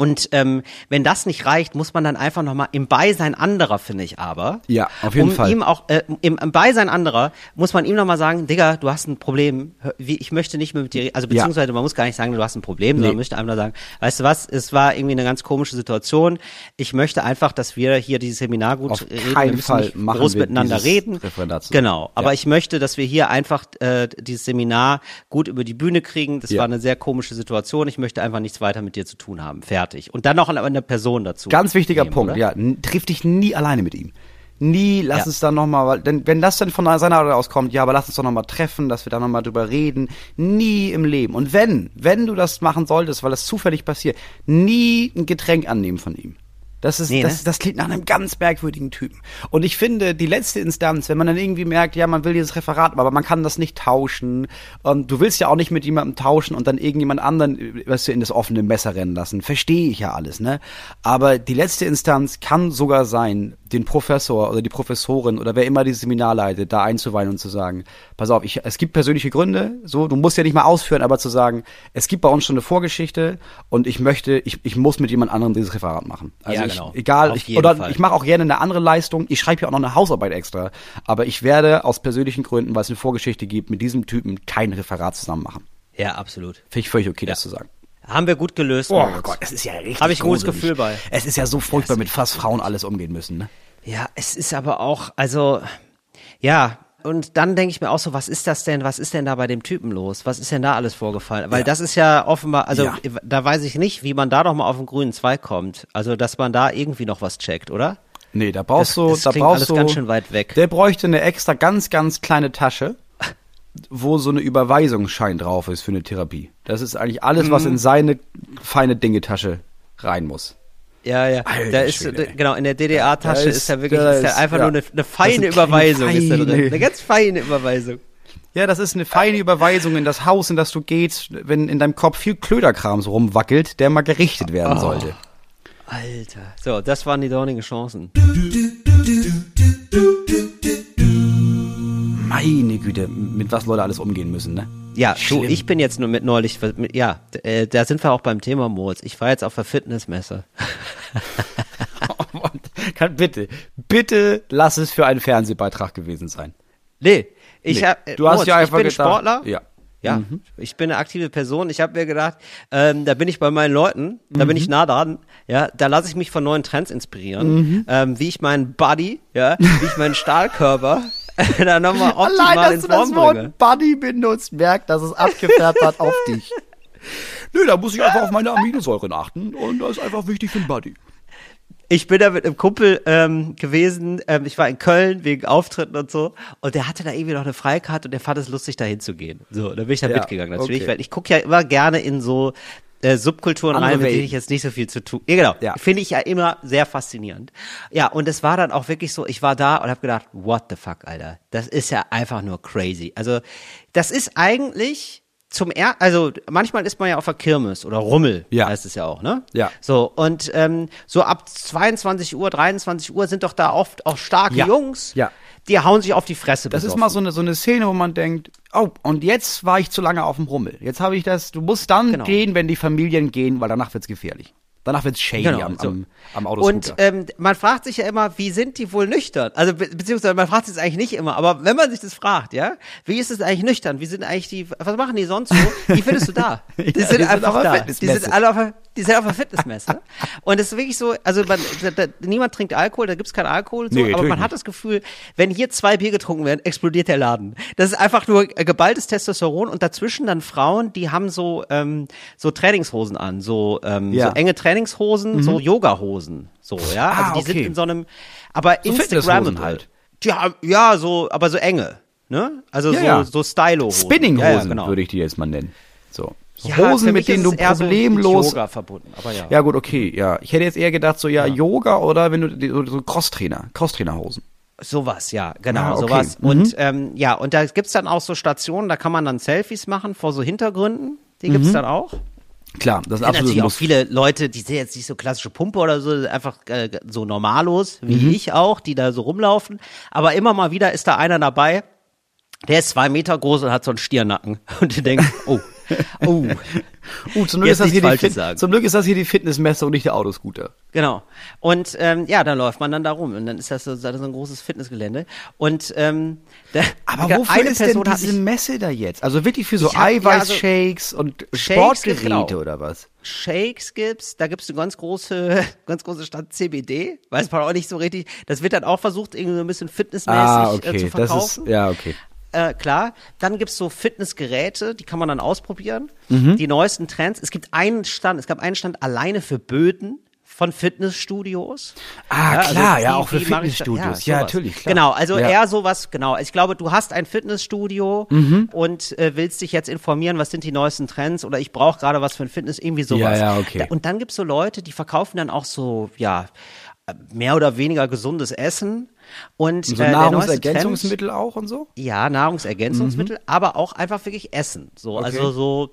Und ähm, wenn das nicht reicht, muss man dann einfach nochmal im Beisein anderer, finde ich aber. Ja, auf jeden um Fall. Ihm auch, äh, im, im Beisein anderer muss man ihm nochmal sagen, Digga, du hast ein Problem. Wie, ich möchte nicht mehr mit dir, also Ja. beziehungsweise man muss gar nicht sagen, du hast ein Problem, sondern Nee. man möchte einfach nur sagen, weißt du was, es war irgendwie eine ganz komische Situation. Ich möchte einfach, dass wir hier dieses Seminar gut Auf reden. keinen wir Fall machen groß wir miteinander reden. Genau. Aber Ja. ich möchte, dass wir hier einfach äh, dieses Seminar gut über die Bühne kriegen. Das Ja. war eine sehr komische Situation. Ich möchte einfach nichts weiter mit dir zu tun haben. Fertig. Und dann noch eine, Person dazu. Ganz wichtiger nehmen, Punkt, oder? ja. Triff dich nie alleine mit ihm. Nie, lass Ja. uns dann nochmal, weil, denn wenn das dann von seiner Seite aus kommt, ja, aber lass uns doch nochmal treffen, dass wir da nochmal drüber reden. Nie im Leben. Und wenn, wenn du das machen solltest, weil das zufällig passiert, nie ein Getränk annehmen von ihm. Das ist, Nee, das, ne? das klingt nach einem ganz merkwürdigen Typen. Und ich finde, die letzte Instanz, wenn man dann irgendwie merkt, ja, man will dieses Referat, aber man kann das nicht tauschen, und du willst ja auch nicht mit jemandem tauschen und dann irgendjemand anderen, was du in das offene Messer rennen lassen. Verstehe ich ja alles, ne? Aber die letzte Instanz kann sogar sein, den Professor oder die Professorin oder wer immer dieses Seminar leitet, da einzuweihen und zu sagen, pass auf, ich, es gibt persönliche Gründe, so, du musst ja nicht mal ausführen, aber zu sagen, es gibt bei uns schon eine Vorgeschichte und ich möchte, ich, ich muss mit jemand anderem dieses Referat machen. Also Ja, ich, genau. egal, ich, oder Fall. ich mache auch gerne eine andere Leistung, ich schreibe hier auch noch eine Hausarbeit extra, aber ich werde aus persönlichen Gründen, weil es eine Vorgeschichte gibt, mit diesem Typen kein Referat zusammen machen. Ja, absolut. Finde ich völlig okay, das zu sagen. Haben wir gut gelöst. Oh. Gott, es ist ja richtig Hab ich ein gutes gruselig. Gefühl bei. Es ist ja so furchtbar, mit fast Frauen alles umgehen müssen, ne? Ja, es ist aber auch, also, ja. Und dann denke ich mir auch so, was ist das denn, was ist denn da bei dem Typen los? Was ist denn da alles vorgefallen? Weil Ja. das ist ja offenbar, also Ja. da weiß ich nicht, wie man da doch mal auf den grünen Zweig kommt. Also, dass man da irgendwie noch was checkt, oder? Nee, da brauchst du, das da brauchst alles du, ganz schön weit weg. Der bräuchte eine extra ganz, ganz kleine Tasche, wo so eine Überweisungsschein drauf ist für eine Therapie. Das ist eigentlich alles, was Mhm. in seine feine Dingetasche rein muss. Ja, ja. Alter da ist, ey. genau, in der DDA-Tasche Da ist, ist- ja wirklich, da ist ja ist- einfach ja. nur eine, eine feine Überweisung ist da drin. Eine ganz feine Überweisung. Ja, das ist eine feine Überweisung in das Haus, in das du gehst, wenn in deinem Kopf viel Klöderkram so rumwackelt, der mal gerichtet werden Oh. sollte. Alter. So, das waren die dornigen Chancen. Meine Güte, mit was Leute alles umgehen müssen, ne? Ja, du, Schlimm. ich bin jetzt nur mit neulich, mit, ja, äh, da sind wir auch beim Thema Moritz. Ich war jetzt auf der Fitnessmesse. Kann, bitte, bitte lass es für einen Fernsehbeitrag gewesen sein. Nee, ich Nee, hab, äh, du hast Moritz, ja einfach ich bin gedacht, Sportler. ja. Ja, ich bin eine aktive Person. Ich habe mir gedacht, ähm, da bin ich bei meinen Leuten, da bin ich Mhm. nah dran. Ja, da lasse ich mich von neuen Trends inspirieren, ähm, wie ich meinen Body, ja, wie ich meinen Stahlkörper da nochmal optimal Allein, dass ins du das. Wort Buddy benutzt, merkt, dass es abgefärbt hat auf dich. Nö, da muss ich einfach auf meine Aminosäuren achten und das ist einfach wichtig für den Buddy. Ich bin da mit einem Kumpel ähm, gewesen. Ähm, ich war in Köln wegen Auftritten und so. Und der hatte da irgendwie noch eine Freikarte und der fand es lustig, da hinzugehen. So, da bin ich da Ja, mitgegangen natürlich, okay. weil ich gucke ja immer gerne in so äh, Subkulturen Andere rein, mit denen ich jetzt nicht so viel zu tun. Ja, genau. Ja. Finde ich ja immer sehr faszinierend. Ja, und es war dann auch wirklich so, ich war da und habe gedacht, what the fuck, Alter. Das ist ja einfach nur crazy. Also, das ist eigentlich zum er also manchmal ist man ja auf der Kirmes oder Rummel, Ja. heißt es ja auch, ne? Ja. So, und ähm, so ab 22 Uhr, 23 Uhr sind doch da oft auch starke Ja. Jungs, Ja. Die hauen sich auf die Fresse. Das ist besoffen. mal so eine, so eine Szene, wo man denkt, oh, und jetzt war ich zu lange auf dem Rummel. Jetzt habe ich das, du musst dann Genau. gehen, wenn die Familien gehen, weil danach wird's gefährlich. Danach wird's shady Genau, am, so. am, am Autoscooter. Und ähm, man fragt sich ja immer, wie sind die wohl nüchtern? Also be beziehungsweise man fragt sich das eigentlich nicht immer, aber wenn man sich das fragt, ja, wie ist es eigentlich nüchtern? Wie sind eigentlich die, was machen die sonst so? Wie findest du da? Die Ja, sind einfach da. Die sind alle auf der, die sind auf der Fitnessmesse. Und es ist wirklich so, also man, da, da, niemand trinkt Alkohol, da gibt's keinen Alkohol, so, Nee, aber man hat nicht. das Gefühl, wenn hier zwei Bier getrunken werden, explodiert der Laden. Das ist einfach nur äh, geballtes Testosteron und dazwischen dann Frauen, die haben so ähm, so Trainingshosen an, so ähm, Ja. so enge Trainingshosen, so Yoga-Hosen, so ja. Also Ah, die sind okay. in so einem, aber So Fitnesshosen halt. Haben, ja, so, aber so enge, ne? Also Ja, so ja. so Stylo-Hosen. Spinning-Hosen ja, ja, genau. würde ich die jetzt mal nennen. So. Ja, Hosen, mit denen du eher so problemlos. Yoga verbunden, aber ja. ja, gut, okay, ja. Ich hätte jetzt eher gedacht, so ja, Yoga oder wenn du so, Crosstrainer, Crosstrainerhosen. Sowas, ja, genau, Ah, okay. sowas. Mhm. Und ähm, ja, und da gibt's dann auch so Stationen, da kann man dann Selfies machen vor so Hintergründen. Die Mhm. gibt's dann auch. Klar, das ist absolut natürlich auch muss. viele Leute, die sind jetzt nicht so klassische Pumpe oder so, einfach äh, so normalos, wie Mhm. ich auch, die da so rumlaufen. Aber immer mal wieder ist da einer dabei, der ist zwei Meter groß und hat so einen Stiernacken. Und du denkst, oh, oh, Uh, zum Glück, ist das hier die Falsches Fit sagen. zum Glück ist das hier die Fitnessmesse und nicht der Autoscooter. genau. Und ähm, ja, dann läuft man dann da rum und dann ist das so, so ein großes Fitnessgelände. Und ähm, da, Aber eine wofür ist denn Person hat diese mich- Messe da jetzt? Also wirklich für so Ich hab- ja, also- Eiweißshakes und Sportgeräte genau. oder was? Shakes gibt's, da gibt's eine ganz große, ganz große Stadt CBD, weiß man auch nicht so richtig. Das wird dann auch versucht, irgendwie so ein bisschen fitnessmäßig Ah, äh, okay, zu das verkaufen. ist ja okay. Äh, klar. Dann gibt's so Fitnessgeräte, die kann man dann ausprobieren. Mhm. Die neuesten Trends. Es gibt einen Stand, es gab einen Stand alleine für Böden von Fitnessstudios. Ah, klar, ja, auch für Fitnessstudios. Ja, sowas. natürlich, klar. Genau, also Ja. eher sowas, genau. Ich glaube, du hast ein Fitnessstudio Mhm. und äh, willst dich jetzt informieren, was sind die neuesten Trends oder ich brauche gerade was für ein Fitness, irgendwie sowas. Ja, ja, okay. Da, und dann gibt's so Leute, die verkaufen dann auch so, ja, mehr oder weniger gesundes Essen. Und, Und so äh, Nahrungsergänzungsmittel auch und so? ja, Nahrungsergänzungsmittel, aber auch einfach wirklich Essen. So, Mhm. Okay. also so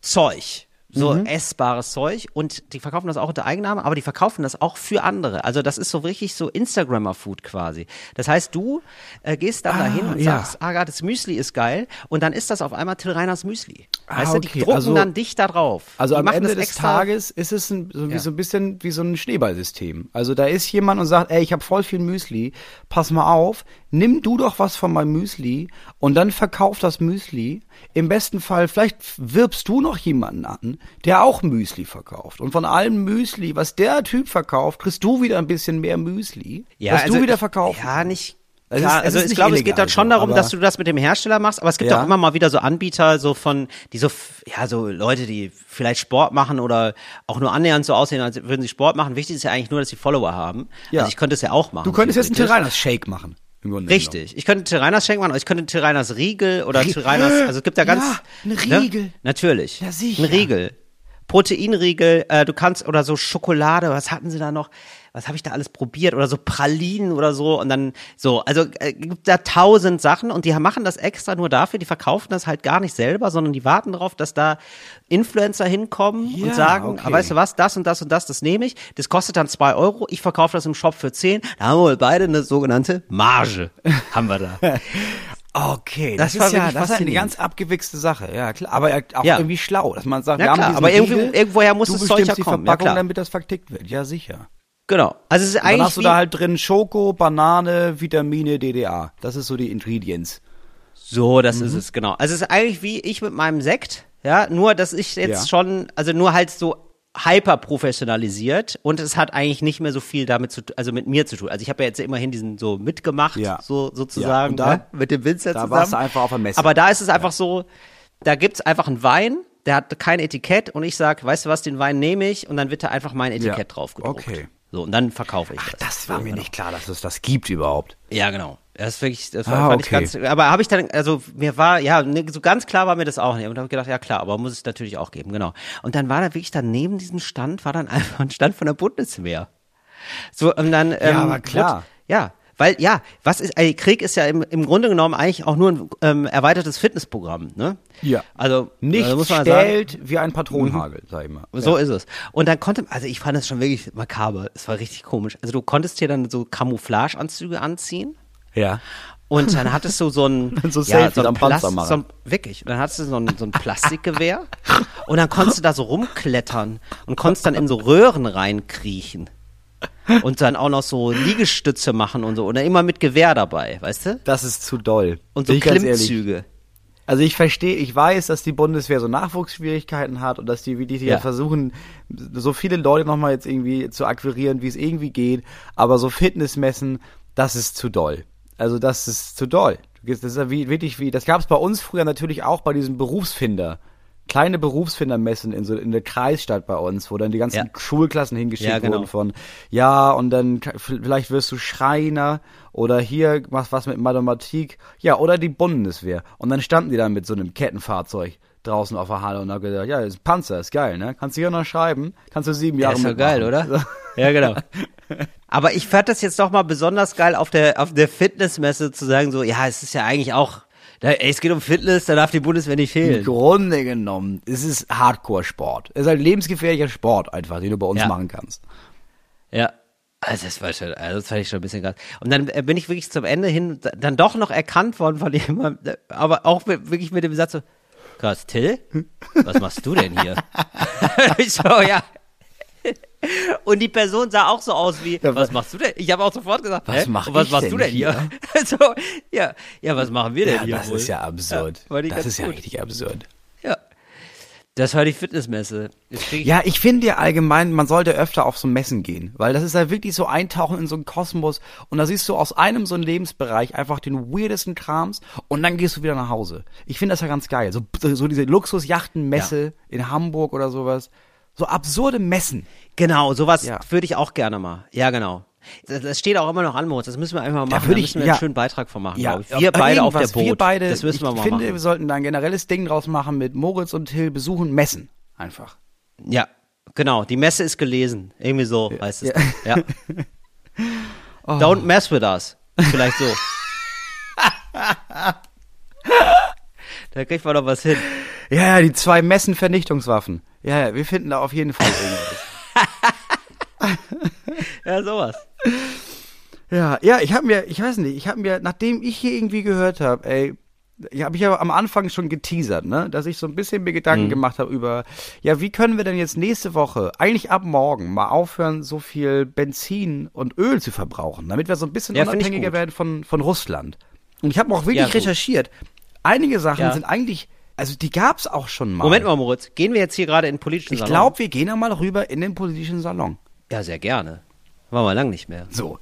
Zeug. So Mhm. essbares Zeug und die verkaufen das auch unter Eigenname, aber die verkaufen das auch für andere. Also das ist so richtig so Instagrammer-Food quasi. Das heißt, du äh, gehst dann Ah, dahin und ja. sagst, ah, das Müsli ist geil und dann ist das auf einmal Till Reiners Müsli. Ah, weißt du, die okay. drucken Also- dann dich da drauf. Also die am Ende des extra- Tages ist es ein, so, wie Ja. so ein bisschen wie so ein Schneeballsystem. Also da ist jemand und sagt, ey, ich habe voll viel Müsli, pass mal auf, nimm du doch was von meinem Müsli und dann verkauf das Müsli. Im besten Fall, vielleicht wirbst du noch jemanden an, der auch Müsli verkauft. Und von allem Müsli, was der Typ verkauft, kriegst du wieder ein bisschen mehr Müsli, was du wieder verkaufst. Ja, nicht. Klar, ist- also ich glaube, es geht dann schon so, darum, dass du das mit dem Hersteller machst, aber es gibt Ja. auch immer mal wieder so Anbieter, so von, die so, ja, so Leute, die vielleicht Sport machen oder auch nur annähernd so aussehen, als würden sie Sport machen. Wichtig ist ja eigentlich nur, dass sie Follower haben. Ja. Also ich könnte es ja auch machen. Du könntest jetzt einen theoretisch. Tyrannas Shake machen. Im Grunde Richtig. Ich könnte Tyrannas Schenk machen, aber ich könnte Tyrannas Riegel oder Rie- Tyrannas, also es gibt ja ganz. Ja, ein Ne? Riegel. Natürlich. Ja, sicher. Ein Riegel. Proteinriegel, äh, du kannst, oder so Schokolade, was hatten sie da noch? Was habe ich da alles probiert? Oder so Pralinen oder so und dann so, also äh, gibt da tausend Sachen und die machen das extra nur dafür, die verkaufen das halt gar nicht selber, sondern die warten darauf, dass da Influencer hinkommen Ja, und sagen, okay. ah, weißt du was, das und das und das, das nehme ich, das kostet dann zwei Euro, ich verkaufe das im Shop für zehn, da haben wir beide eine sogenannte Marge, haben wir da. Okay, das, Das war ist ja das ist eine faszinierend. ganz abgewichste Sache, ja klar. Aber ja, auch Ja. irgendwie schlau, dass man sagt, Ja, wir haben klar, aber Riegel, irgendwoher muss das Zeug ja die kommen, ja, Verpackung, klar. damit das vertickt wird. Ja, sicher. Genau. Also es ist Und dann eigentlich hast du da halt drin Schoko, Banane, Vitamine, DDA. Das ist so die Ingredients. So, das Mhm. ist es, genau. Also es ist eigentlich wie ich mit meinem Sekt, ja, nur dass ich jetzt Ja. schon, also nur halt so hyper professionalisiert und es hat eigentlich nicht mehr so viel damit zu also mit mir zu tun. Also ich habe ja jetzt immerhin diesen so mitgemacht, Ja. so Ja, sozusagen, und da- ne, mit dem Winzer da zusammen. warst du einfach auf der Messe. Aber da ist es einfach so, da gibt's einfach einen Wein, der hat kein Etikett und ich sag, weißt du was, den Wein nehme ich und dann wird da einfach mein Etikett Ja. drauf gedruckt. Okay. So, und dann verkaufe ich das. Das war so, mir genau. nicht klar, dass es das gibt überhaupt. Ja, genau. Das ist wirklich, das Ah, fand ich okay. ganz, aber habe ich dann, also mir war, ja, ne, so ganz klar war mir das auch nicht. Und dann habe ich gedacht, ja klar, aber muss es natürlich auch geben, genau. Und dann war da wirklich dann neben diesem Stand, war dann einfach ein Stand von der Bundeswehr. So, und dann, ähm, aber klar. wurde- ja, weil, ja, was ist, ey, Krieg ist ja im, im Grunde genommen eigentlich auch nur ein ähm, erweitertes Fitnessprogramm, ne? Ja. Also, Nicht also muss man sagen, stählt wie ein Patronenhagel, sag ich mal. so ist es. Und dann konnte, also ich fand das schon wirklich makaber. Es war richtig komisch. Also du konntest dir dann so Camouflageanzüge anziehen. Ja. Und dann hattest du so ein, So ja, so ein Plast- so ein, wirklich. Und dann hattest du so ein, so ein Plastikgewehr und dann konntest du da so rumklettern und konntest dann in so Röhren reinkriechen. Und dann auch noch so Liegestütze machen und so. Dann immer mit Gewehr dabei, weißt du? Das ist zu doll. Und so Bin. Klimmzüge. Also ich verstehe, ich weiß, dass die Bundeswehr so Nachwuchsschwierigkeiten hat und dass die wirklich Ja. ja. versuchen, so viele Leute nochmal jetzt irgendwie zu akquirieren, wie es irgendwie geht. Aber so Fitnessmessen, das ist zu doll. Also das ist zu doll. Das ist ja wie, wirklich wie, das gab es bei uns früher natürlich auch bei diesem Berufsfinder. Kleine Berufsfindermessen in so in der Kreisstadt bei uns, wo dann die ganzen Ja. Schulklassen hingeschickt Ja, genau. wurden von ja und dann vielleicht wirst du Schreiner oder hier machst was mit Mathematik, ja oder die Bundeswehr und dann standen die dann mit so einem Kettenfahrzeug draußen auf der Halle und haben gesagt, ja, ist ein Panzer, ist geil, ne? Kannst du hier noch schreiben, kannst du sieben Ja, Jahre ist doch mitmachen. geil, oder? Ja, genau. Aber ich fand das jetzt doch mal besonders geil, auf der, auf der Fitnessmesse zu sagen, so, ja, es ist ja eigentlich auch, da, ey, es geht um Fitness, da darf die Bundeswehr nicht Im fehlen. Grunde genommen, es ist Hardcore-Sport. Es ist ein lebensgefährlicher Sport einfach, den du bei uns Ja. machen kannst. Ja. Also das war schon, also das fand ich schon ein bisschen krass. Und dann äh, bin ich wirklich zum Ende hin dann doch noch erkannt worden von jemandem, aber auch mit, wirklich mit dem Satz so, krass, Till, was machst du denn hier? ich so, ja. Und die Person sah auch so aus wie, Ja, was wa- machst du denn? Ich habe auch sofort gesagt, Was mach was machst denn du denn hier? so, ja, ja, was machen wir denn Ja, hier das wohl? ist ja absurd. ich das ist ja gut. richtig absurd. Ja. Das war die Fitnessmesse. Ich Ja, ich finde ja allgemein, man sollte öfter auf so Messen gehen, weil das ist ja wirklich so eintauchen in so einen Kosmos und da siehst du aus einem so einen Lebensbereich einfach den weirdesten Krams und dann gehst du wieder nach Hause. Ich finde das ja ganz geil. So, so diese Luxusjachtenmesse in Hamburg oder sowas. So absurde Messen. Genau, sowas Ja. würde ich auch gerne mal. Ja, genau. Das, das steht auch immer noch an, Moritz. Das müssen wir einfach mal Da machen. Da würde müssen ich- wir ja. einen schönen Beitrag von machen, Ja, ich. Wir beide auf der. Boot. Wir beide, das müssen wir ich mal finde, machen. wir sollten da ein generelles Ding draus machen mit Moritz und Till besuchen Messen. Einfach. Ja, genau. Die Messe ist gelesen. Irgendwie so heißt es. Ja. Ja. Don't mess with us. Vielleicht so. da kriegt man doch was hin. Ja, ja, die zwei Messen-Vernichtungswaffen. Ja, ja, wir finden da auf jeden Fall irgendwas. Ja, sowas. Ja, ja, ich habe mir, ich weiß nicht, ich habe mir, nachdem ich hier irgendwie gehört habe, ey, ich habe ich ja am Anfang schon geteasert, ne, dass ich so ein bisschen mir Gedanken gemacht habe über, ja, wie können wir denn jetzt nächste Woche, eigentlich ab morgen, mal aufhören, so viel Benzin und Öl zu verbrauchen, damit wir so ein bisschen Ja, unabhängiger werden von von Russland. Und ich habe auch wirklich Ja, recherchiert. Einige Sachen Ja. sind eigentlich, also die gab's auch schon mal. Moment mal, Moritz. Gehen wir jetzt hier gerade in den politischen Ich Salon? glaube, wir gehen einmal rüber in den politischen Salon. Ja, sehr gerne. War mal lang nicht mehr. So.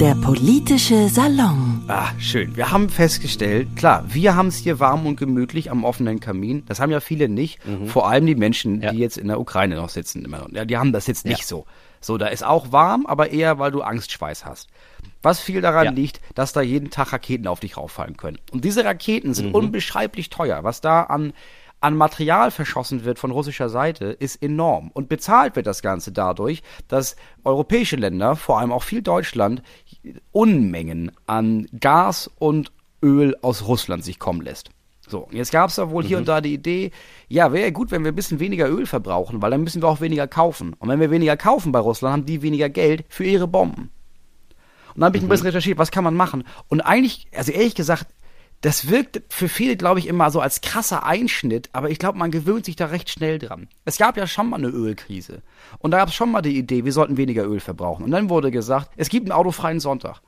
Der politische Salon. Ah, schön. Wir haben festgestellt, klar, wir haben es hier warm und gemütlich am offenen Kamin. Das haben ja viele nicht. Vor allem die Menschen, Mhm. Ja. die jetzt in der Ukraine noch sitzen. Immer noch. Ja, die haben das jetzt nicht Ja. so. So, da ist auch warm, aber eher, weil du Angstschweiß hast. Was viel daran Ja. liegt, dass da jeden Tag Raketen auf dich rauffallen können. Und diese Raketen Mhm. sind unbeschreiblich teuer. Was da an, an Material verschossen wird von russischer Seite, ist enorm. Und bezahlt wird das Ganze dadurch, dass europäische Länder, vor allem auch viel Deutschland, Unmengen an Gas und Öl aus Russland sich kommen lässt. So, jetzt gab es da wohl hier und da die Idee, ja, wäre ja gut, wenn wir ein bisschen weniger Öl verbrauchen, weil dann müssen wir auch weniger kaufen. Und wenn wir weniger kaufen bei Russland, haben die weniger Geld für ihre Bomben. Und dann habe ich ein bisschen recherchiert, was kann man machen? Und eigentlich, also ehrlich gesagt, das wirkt für viele, glaube ich, immer so als krasser Einschnitt, aber ich glaube, man gewöhnt sich da recht schnell dran. Es gab ja schon mal eine Ölkrise. Und da gab es schon mal die Idee, wir sollten weniger Öl verbrauchen. Und dann wurde gesagt, es gibt einen autofreien Sonntag.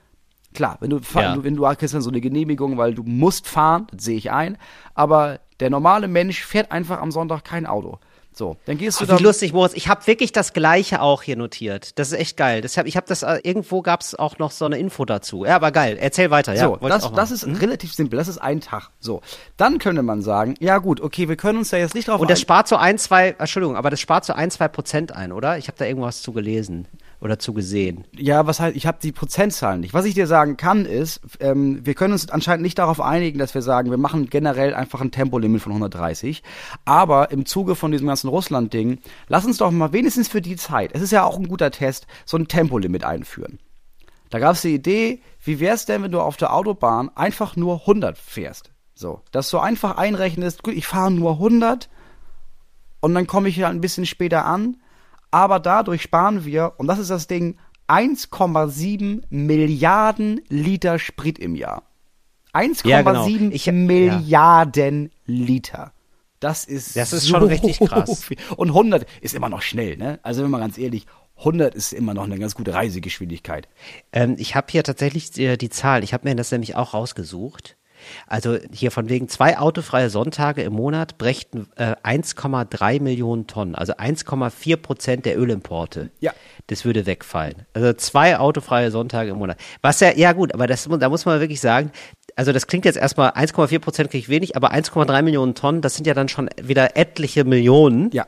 Klar, wenn du, Ja. wenn du kriegst dann so eine Genehmigung, weil du musst fahren, das sehe ich ein. Aber der normale Mensch fährt einfach am Sonntag kein Auto. So, dann gehst du Ach, da. wie lustig, Moritz. Ich habe wirklich das Gleiche auch hier notiert. Das ist echt geil. Deshalb, ich habe das äh, irgendwo gab es auch noch so eine Info dazu. Ja, aber geil. Erzähl weiter. Ja, So, das, das ist relativ simpel. Das ist ein Tag. So, dann könnte man sagen, ja gut, okay, wir können uns da jetzt nicht drauf Und das spart so ein, zwei, Entschuldigung, aber das spart so ein, zwei Prozent ein, oder? Ich habe da irgendwas zu gelesen oder zu gesehen. Ja, was heißt, ich habe die Prozentzahlen nicht. Was ich dir sagen kann, ist, ähm, wir können uns anscheinend nicht darauf einigen, dass wir sagen, wir machen generell einfach ein Tempolimit von 130. Aber im Zuge von diesem ganzen Russland-Ding, lass uns doch mal wenigstens für die Zeit, es ist ja auch ein guter Test, so ein Tempolimit einführen. Da gab es die Idee, wie wär's denn, wenn du auf der Autobahn einfach nur 100 fährst? So, dass du einfach einrechnest, gut, ich fahre nur 100 und dann komme ich ja ein bisschen später an, aber dadurch sparen wir, und das ist das Ding, 1,7 Milliarden Liter Sprit im Jahr. 1,7 Ja, genau. Milliarden Liter. Das ist, Das ist so schon richtig krass. viel. Und 100 ist immer noch schnell, ne? Also wenn man ganz ehrlich, 100 ist immer noch eine ganz gute Reisegeschwindigkeit. Ähm, ich habe hier tatsächlich die, die Zahl. Ich habe mir das nämlich auch rausgesucht. Also hier von wegen zwei autofreie Sonntage im Monat brächten äh, 1,3 Millionen Tonnen, also 1,4 Prozent der Ölimporte. Ja. Das würde wegfallen. Also zwei autofreie Sonntage im Monat. Was ja, ja gut, aber das, da muss man wirklich sagen, also das klingt jetzt erstmal 1,4 Prozent kriege ich wenig, aber 1,3 Millionen Tonnen, das sind ja dann schon wieder etliche Millionen. Ja.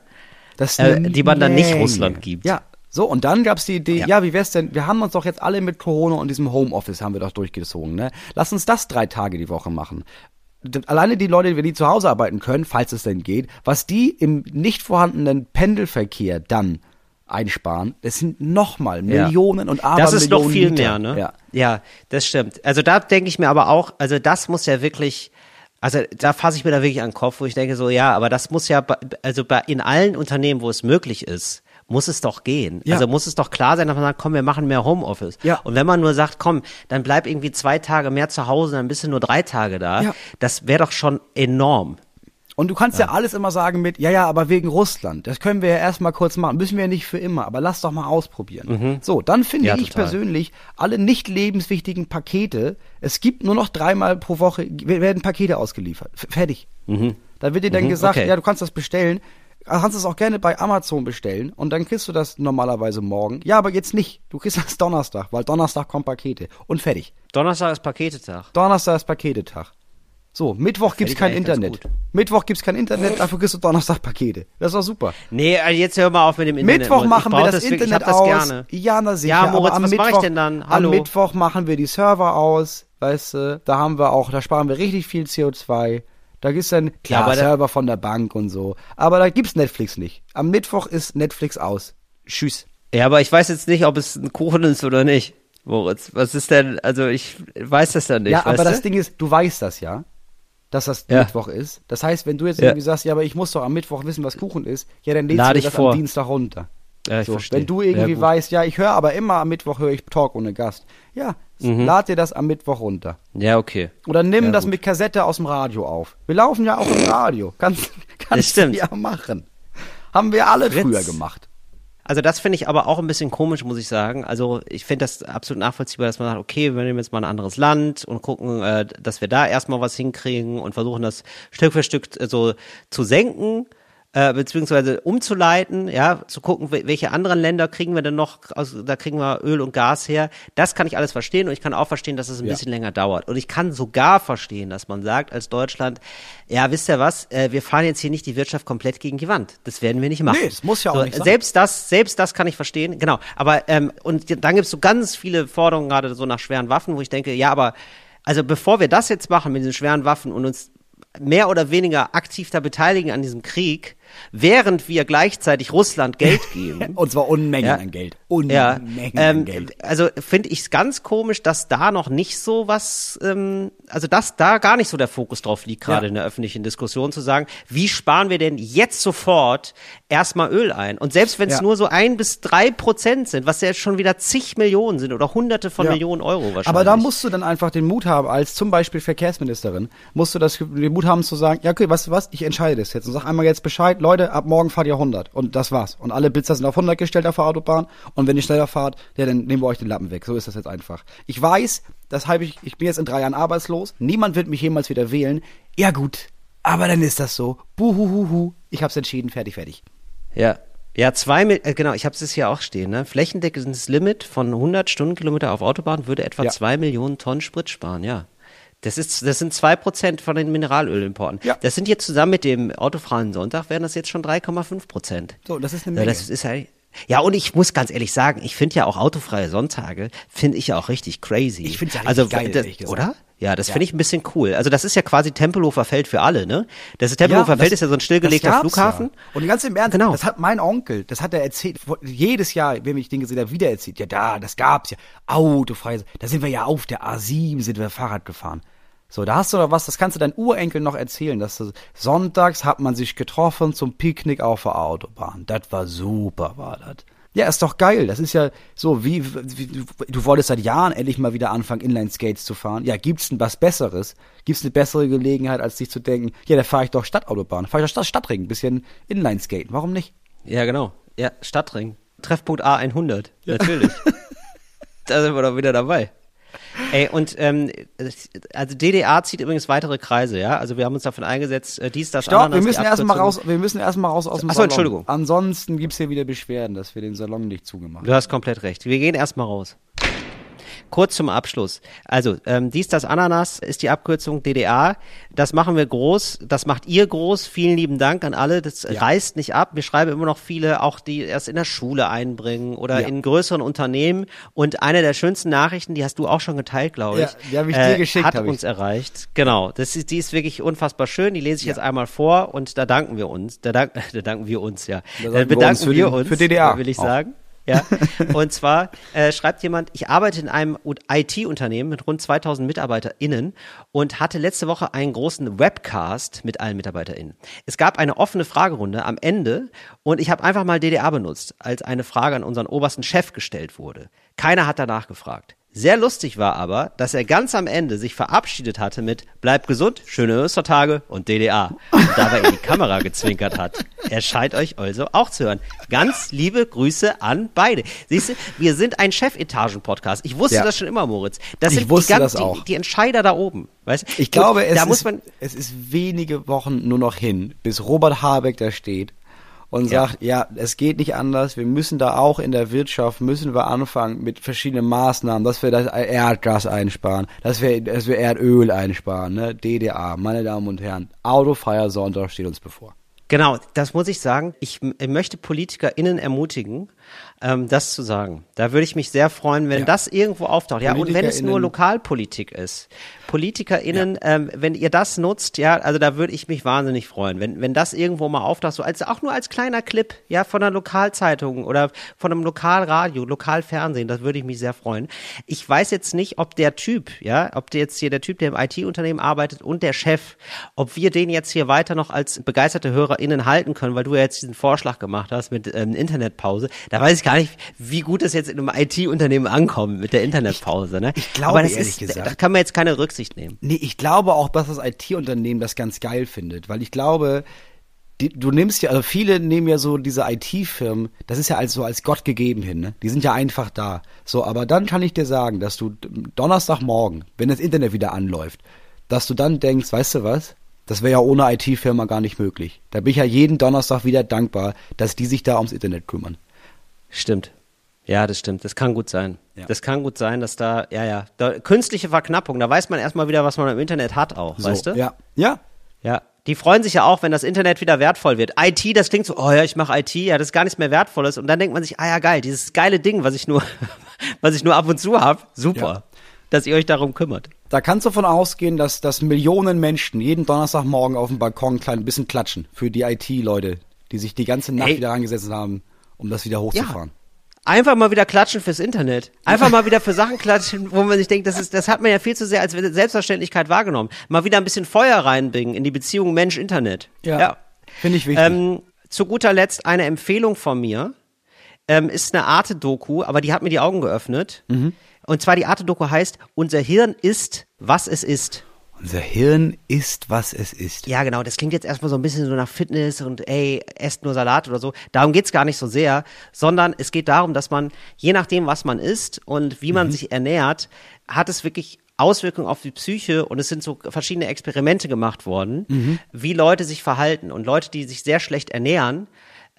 Das Äh, die man dann nicht. Russland gibt. Ja. So, und dann gab's die Idee, ja. Ja. wie wär's denn, wir haben uns doch jetzt alle mit Corona und diesem Homeoffice haben wir doch durchgezogen, ne? Lass uns das drei Tage die Woche machen. Alleine die Leute, die zu Hause arbeiten können, falls es denn geht, was die im nicht vorhandenen Pendelverkehr dann einsparen, das sind nochmal Ja. Millionen und Das ist noch Abermillionen viel Liter. mehr, ne? Ja. ja, das stimmt. Also da denke ich mir aber auch, also das muss ja wirklich, also da fasse ich mir da wirklich an den Kopf, wo ich denke so, ja, aber das muss ja, also bei, in allen Unternehmen, wo es möglich ist, muss es doch gehen. Ja. Also muss es doch klar sein, dass man sagt, komm, wir machen mehr Homeoffice. Ja. Und wenn man nur sagt, komm, dann bleib irgendwie zwei Tage mehr zu Hause, dann bist du nur drei Tage da, Ja. das wäre doch schon enorm. Und du kannst ja. alles immer sagen mit, ja, ja, aber wegen Russland. Das können wir ja erstmal kurz machen. Müssen wir ja nicht für immer, aber lass doch mal ausprobieren. So, dann finde Mhm. Ja, ich total. persönlich alle nicht lebenswichtigen Pakete, es gibt nur noch dreimal pro Woche, werden Pakete ausgeliefert. Fertig. Da wird dir dann gesagt, Mhm. okay. ja, du kannst das bestellen. Du kannst es auch gerne bei Amazon bestellen und dann kriegst du das normalerweise morgen. Ja, aber jetzt nicht. Du kriegst das Donnerstag, weil Donnerstag kommen Pakete. Und fertig. Donnerstag ist Paketetag. Donnerstag ist Paketetag. So, Mittwoch gibt's ich kein Internet. Mittwoch gibt's kein Internet, dafür kriegst du Donnerstag Pakete. Das ist doch super. Nee, also jetzt hör mal auf mit dem Internet. Mittwoch machen wir das, wirklich- Internet das aus. gerne. Ja, na sicher. Ja, Moritz, aber am was mach ich Mittwoch, denn dann? Hallo? Am Mittwoch machen wir die Server aus, weißt du. Da haben wir auch, da sparen wir richtig viel CO2. Da gibt's dann, klar, da- Server von der Bank und so. Aber da gibt's Netflix nicht. Am Mittwoch ist Netflix aus. Tschüss. Ja, aber ich weiß jetzt nicht, ob es ein Kuchen ist oder nicht. Moritz, was ist denn, also ich weiß das dann nicht. ja, aber weißt das du? Ding ist, du weißt das ja, dass das Ja. Mittwoch ist. Das heißt, wenn du jetzt Ja. irgendwie sagst, ja, aber ich muss doch am Mittwoch wissen, was Kuchen ist, ja, dann lädst Lade du ich das vor. am Dienstag runter. Ja, ich so, verstehe. wenn du Ja, irgendwie gut. weißt, ja, ich höre aber immer am Mittwoch höre ich Talk ohne Gast. Ja, Mhm. lad dir das am Mittwoch runter. Ja, okay. Oder nimm Ja, das gut. mit Kassette aus dem Radio auf. Wir laufen ja auch im Radio. Kannst, kannst du ja machen. Haben wir alle Fritz. früher gemacht. Also das finde ich aber auch ein bisschen komisch, muss ich sagen. Also ich finde das absolut nachvollziehbar, dass man sagt, okay, wir nehmen jetzt mal ein anderes Land und gucken, äh, dass wir da erstmal was hinkriegen und versuchen das Stück für Stück äh, so zu senken. Äh, beziehungsweise umzuleiten, ja, zu gucken, wel- welche anderen Länder kriegen wir denn noch, also da kriegen wir Öl und Gas her. Das kann ich alles verstehen und ich kann auch verstehen, dass es ein Ja. bisschen länger dauert. Und ich kann sogar verstehen, dass man sagt als Deutschland, ja, wisst ihr was, äh, wir fahren jetzt hier nicht die Wirtschaft komplett gegen die Wand. Das werden wir nicht machen. Nee, das muss ja auch so, nicht sein. Selbst das, selbst das kann ich verstehen, genau. Aber ähm, und dann gibt's so ganz viele Forderungen gerade so nach schweren Waffen, wo ich denke, ja, aber also bevor wir das jetzt machen mit diesen schweren Waffen und uns mehr oder weniger aktiv da beteiligen an diesem Krieg, während wir gleichzeitig Russland Geld geben. Und zwar Unmengen Ja. an Geld. Ja, Unmengen ähm, an Geld. also finde ich es ganz komisch, dass da noch nicht so was, ähm, also dass da gar nicht so der Fokus drauf liegt, gerade Ja. in der öffentlichen Diskussion zu sagen, wie sparen wir denn jetzt sofort erstmal Öl ein? Und selbst wenn es Ja. nur so ein bis drei Prozent sind, was ja jetzt schon wieder zig Millionen sind oder hunderte von Ja. Millionen Euro wahrscheinlich. Aber da musst du dann einfach den Mut haben, als zum Beispiel Verkehrsministerin, musst du das, den Mut haben zu sagen, ja okay, weißt du was, ich entscheide das jetzt und sag einmal jetzt Bescheid, Leute, ab morgen fahrt ihr 100 und das war's. Und alle Blitzer sind auf 100 gestellt auf der Autobahn und wenn ihr schneller fahrt, ja, dann nehmen wir euch den Lappen weg. So ist das jetzt einfach. Ich weiß, das habe ich, ich bin jetzt in drei Jahren arbeitslos, niemand wird mich jemals wieder wählen. Ja gut, aber dann ist das so. Buhuhuhu, ich hab's entschieden, fertig, fertig. Ja. Ja, zwei, äh, genau, ich habe es hier auch stehen, ne? Flächendeckendes Limit von 100 Stundenkilometer auf Autobahn würde etwa Ja. zwei Millionen Tonnen Sprit sparen, ja. Das ist, das sind zwei Prozent von den Mineralölimporten. Ja. Das sind jetzt zusammen mit dem autofreien Sonntag wären das jetzt schon 3,5 Prozent. So, das ist eine Ja, Menge. das ist ja, ja, und ich muss ganz ehrlich sagen, ich finde ja auch autofreie Sonntage, finde ich ja auch richtig crazy. Ich find's ja richtig also, geil, das. Oder? Ja, das Ja. finde ich ein bisschen cool. Also das ist ja quasi Tempelhofer Feld für alle, ne? Das ist Tempelhofer das- Feld ist ja so ein stillgelegter das Flughafen. Ja. Und ganz im Ernst, Genau. das hat mein Onkel, das hat er erzählt, jedes Jahr, wenn ich den gesehen habe, wieder erzählt. Ja, da, das gab's ja. Autofrei. Da sind wir ja auf der A7, sind wir Fahrrad gefahren. So, da hast du noch was, das kannst du deinen Urenkel noch erzählen, dass du, sonntags hat man sich getroffen zum Picknick auf der Autobahn. Das war super, war das. Ja, ist doch geil. Das ist ja so, wie, wie du, du wolltest seit Jahren endlich mal wieder anfangen, Inline-Skates zu fahren. Ja, gibt's denn was Besseres? Gibt's eine bessere Gelegenheit, als dich zu denken, ja, da fahre ich doch Stadtautobahn, fahre ich doch Stadt Stadtring, ein bisschen Inline-Skaten. Warum nicht? Ja, genau. Ja, Stadtring. Treffpunkt A100. Natürlich. da sind wir doch wieder dabei. Ey, und ähm, also DDA zieht übrigens weitere Kreise, ja? Also wir haben uns davon eingesetzt, äh, dies, das, Stopp, Ananas, wir müssen erstmal raus, wir müssen erstmal raus aus dem Ach so, Salon. Entschuldigung. Ansonsten gibt's hier wieder Beschwerden, dass wir den Salon nicht zugemacht haben. Du hast komplett recht. Wir gehen erstmal raus. Kurz zum Abschluss. Also, ähm, dies, das Ananas ist die Abkürzung DDA. Das machen wir groß. Das macht ihr groß. Vielen lieben Dank an alle. Das reißt nicht ab. Wir schreiben immer noch viele, auch die erst in der Schule einbringen oder Ja. in größeren Unternehmen. Und eine der schönsten Nachrichten, die hast du auch schon geteilt, glaube ich. Ja, die hab ich dir geschickt, Hat hab ich. uns erreicht. Genau. Das ist, die ist wirklich unfassbar schön. Die lese ich jetzt einmal vor und da danken wir uns. Da, dank, da danken wir uns, ja. Da Da, wir bedanken uns für wir uns, für DDA will ich auch. sagen. Ja, und zwar äh, schreibt jemand, ich arbeite in einem IT-Unternehmen mit rund 2000 MitarbeiterInnen und hatte letzte Woche einen großen Webcast mit allen MitarbeiterInnen. Es gab eine offene Fragerunde am Ende und ich habe einfach mal DDA benutzt, als eine Frage an unseren obersten Chef gestellt wurde. Keiner hat danach gefragt. Sehr lustig war aber, dass er ganz am Ende sich verabschiedet hatte mit Bleibt gesund, schöne Ostertage und DDA und dabei in die Kamera gezwinkert hat. Er scheint euch also auch zu hören. Ganz liebe Grüße an beide. Siehst du, wir sind ein Chefetagen-Podcast. Ich wusste Ja. das schon immer, Moritz. Das Ich sind wusste die, das die, auch. die Entscheider da oben. Weißt? du? Ich glaube, Und es, da muss ist, man, es ist wenige Wochen nur noch hin, bis Robert Habeck da steht und Ja. sagt, ja, es geht nicht anders, wir müssen da auch in der Wirtschaft, müssen wir anfangen mit verschiedenen Maßnahmen, dass wir das Erdgas einsparen, dass wir, dass wir Erdöl einsparen, ne? DDA, meine Damen und Herren, autofreier Sonntag steht uns bevor. Genau, das muss ich sagen. Ich möchte PolitikerInnen ermutigen, ähm, das zu sagen. Da würde ich mich sehr freuen, wenn Ja. das irgendwo auftaucht. Ja, und wenn es nur Lokalpolitik ist. PolitikerInnen, ähm, wenn ihr das nutzt, ja, also da würde ich mich wahnsinnig freuen. Wenn, wenn das irgendwo mal auftaucht, so als, auch nur als kleiner Clip, ja, von einer Lokalzeitung oder von einem Lokalradio, Lokalfernsehen, das würde ich mich sehr freuen. Ich weiß jetzt nicht, ob der Typ, ja, ob der jetzt hier der Typ, der im IT-Unternehmen arbeitet und der Chef, ob wir den jetzt hier weiter noch als begeisterte HörerInnen halten können, weil du ja jetzt diesen Vorschlag gemacht hast mit ähm, Internetpause. Da weiß ich gar nicht, wie gut das jetzt in einem IT-Unternehmen ankommt mit der Internetpause. Ne? ich glaube, Aber das ehrlich ist, gesagt- da kann man jetzt keine Rücksicht nehmen. Nee, ich glaube auch, dass das IT-Unternehmen das ganz geil findet, weil ich glaube, die, du nimmst ja, also viele nehmen ja so diese IT-Firmen, das ist ja als so als Gott gegeben hin, ne? Die sind ja einfach da. So, aber dann kann ich dir sagen, dass du Donnerstagmorgen, wenn das Internet wieder anläuft, dass du dann denkst, weißt du was? Das wäre ja ohne IT-Firma gar nicht möglich. Da bin ich ja jeden Donnerstag wieder dankbar, dass die sich da ums Internet kümmern. Stimmt. Ja, das stimmt. Das kann gut sein. Ja. Das kann gut sein, dass da, ja, ja, da, künstliche Verknappung, da weiß man erstmal wieder, was man im Internet hat auch, So, weißt du? Ja. Ja. Ja. Die freuen sich ja auch, wenn das Internet wieder wertvoll wird. IT, das klingt so, oh ja, ich mache IT, ja, das ist gar nichts mehr wertvolles. Und dann denkt man sich, ah ja, geil, dieses geile Ding, was ich nur, was ich nur ab und zu habe, super, Ja. dass ihr euch darum kümmert. Da kannst du davon ausgehen, dass, dass Millionen Menschen jeden Donnerstagmorgen auf dem Balkon ein klein bisschen klatschen für die IT-Leute, die sich die ganze Nacht Ey. wieder rangesetzt haben, um das wieder hochzufahren. Einfach mal wieder klatschen fürs Internet. Einfach mal wieder für Sachen klatschen, wo man sich denkt, das ist, das hat man ja viel zu sehr als Selbstverständlichkeit wahrgenommen. Mal wieder ein bisschen Feuer reinbringen in die Beziehung Mensch-Internet. Finde ich wichtig. Ähm, zu guter Letzt eine Empfehlung von mir. Ähm, ist eine Arte-Doku, aber die hat mir die Augen geöffnet. Mhm. Und zwar die Arte-Doku heißt, unser Hirn ist, was es ist. Unser Hirn ist, was es ist. Ja, genau. Das klingt jetzt erstmal so ein bisschen so nach Fitness und ey, esst nur Salat oder so. Darum geht's gar nicht so sehr, sondern es geht darum, dass man, je nachdem, was man isst und wie man sich ernährt, hat es wirklich Auswirkungen auf die Psyche und es sind so verschiedene Experimente gemacht worden, wie Leute sich verhalten. Und Leute, die sich sehr schlecht ernähren,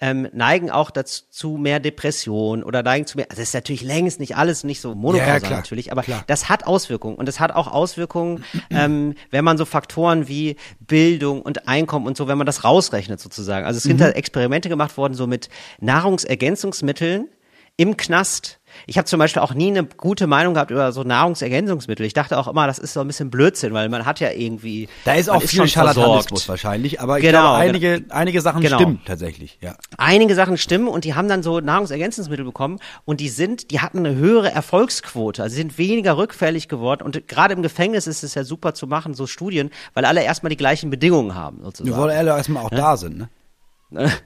ähm, neigen auch dazu mehr Depression oder neigen zu mehr, also das ist natürlich längst nicht alles nicht so monokausal Ja, ja, natürlich, aber klar. das hat Auswirkungen und es hat auch Auswirkungen, ähm, wenn man so Faktoren wie Bildung und Einkommen und so, wenn man das rausrechnet sozusagen. Also es sind da Experimente gemacht worden so mit Nahrungsergänzungsmitteln im Knast. Ich habe zum Beispiel auch nie eine gute Meinung gehabt über so Nahrungsergänzungsmittel. Ich dachte auch immer, das ist so ein bisschen Blödsinn, weil man hat ja irgendwie. Da ist auch viel schon Charlatanismus versorgt. wahrscheinlich, aber ich Genau, glaube, einige, einige Sachen Genau. stimmen tatsächlich, ja. Einige Sachen stimmen und die haben dann so Nahrungsergänzungsmittel bekommen und die sind, die hatten eine höhere Erfolgsquote, also sie sind weniger rückfällig geworden und gerade im Gefängnis ist es ja super zu machen, so Studien, weil alle erstmal die gleichen Bedingungen haben sozusagen. Nur weil alle erstmal auch da sind, ne?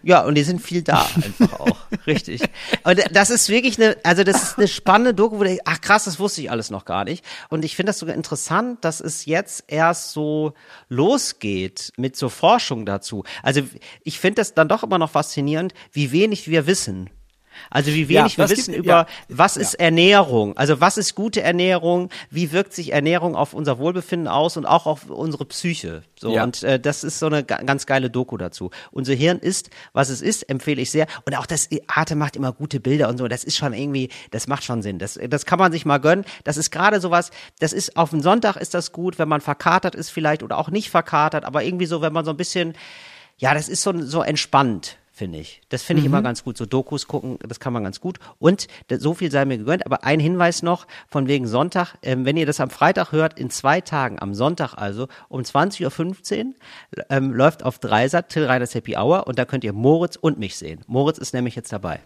Ja, und die sind viel da einfach auch. Richtig. Und das ist wirklich eine, also das ist eine spannende Doku, wo du denkst, ach krass, das wusste ich alles noch gar nicht. Und ich finde das sogar interessant, dass es jetzt erst so losgeht mit so Forschung dazu. Also ich finde das dann doch immer noch faszinierend, wie wenig wir wissen. Also wie wenig Ja, wir wissen gibt- über, ja, was ist Ernährung? Also was ist gute Ernährung? Wie wirkt sich Ernährung auf unser Wohlbefinden aus und auch auf unsere Psyche? So Ja. und äh, das ist so eine ga- ganz geile Doku dazu. Unser Hirn ist, was es ist, empfehle ich sehr. Und auch das Arte macht immer gute Bilder und so. Das ist schon irgendwie, das macht schon Sinn. Das, das kann man sich mal gönnen. Das ist gerade sowas. Das ist auf den Sonntag ist das gut, wenn man verkatert ist vielleicht oder auch nicht verkatert, aber irgendwie so, wenn man so ein bisschen, ja, das ist so so entspannt. Finde ich. Das finde ich Mhm. immer ganz gut. So Dokus gucken, das kann man ganz gut. Und so viel sei mir gegönnt. Aber ein Hinweis noch von wegen Sonntag. Ähm, wenn ihr das am Freitag hört, in zwei Tagen, am Sonntag also, um 20.15 Uhr, ähm, läuft auf Dreisat Till Reiners Happy Hour und da könnt ihr Moritz und mich sehen. Moritz ist nämlich jetzt dabei.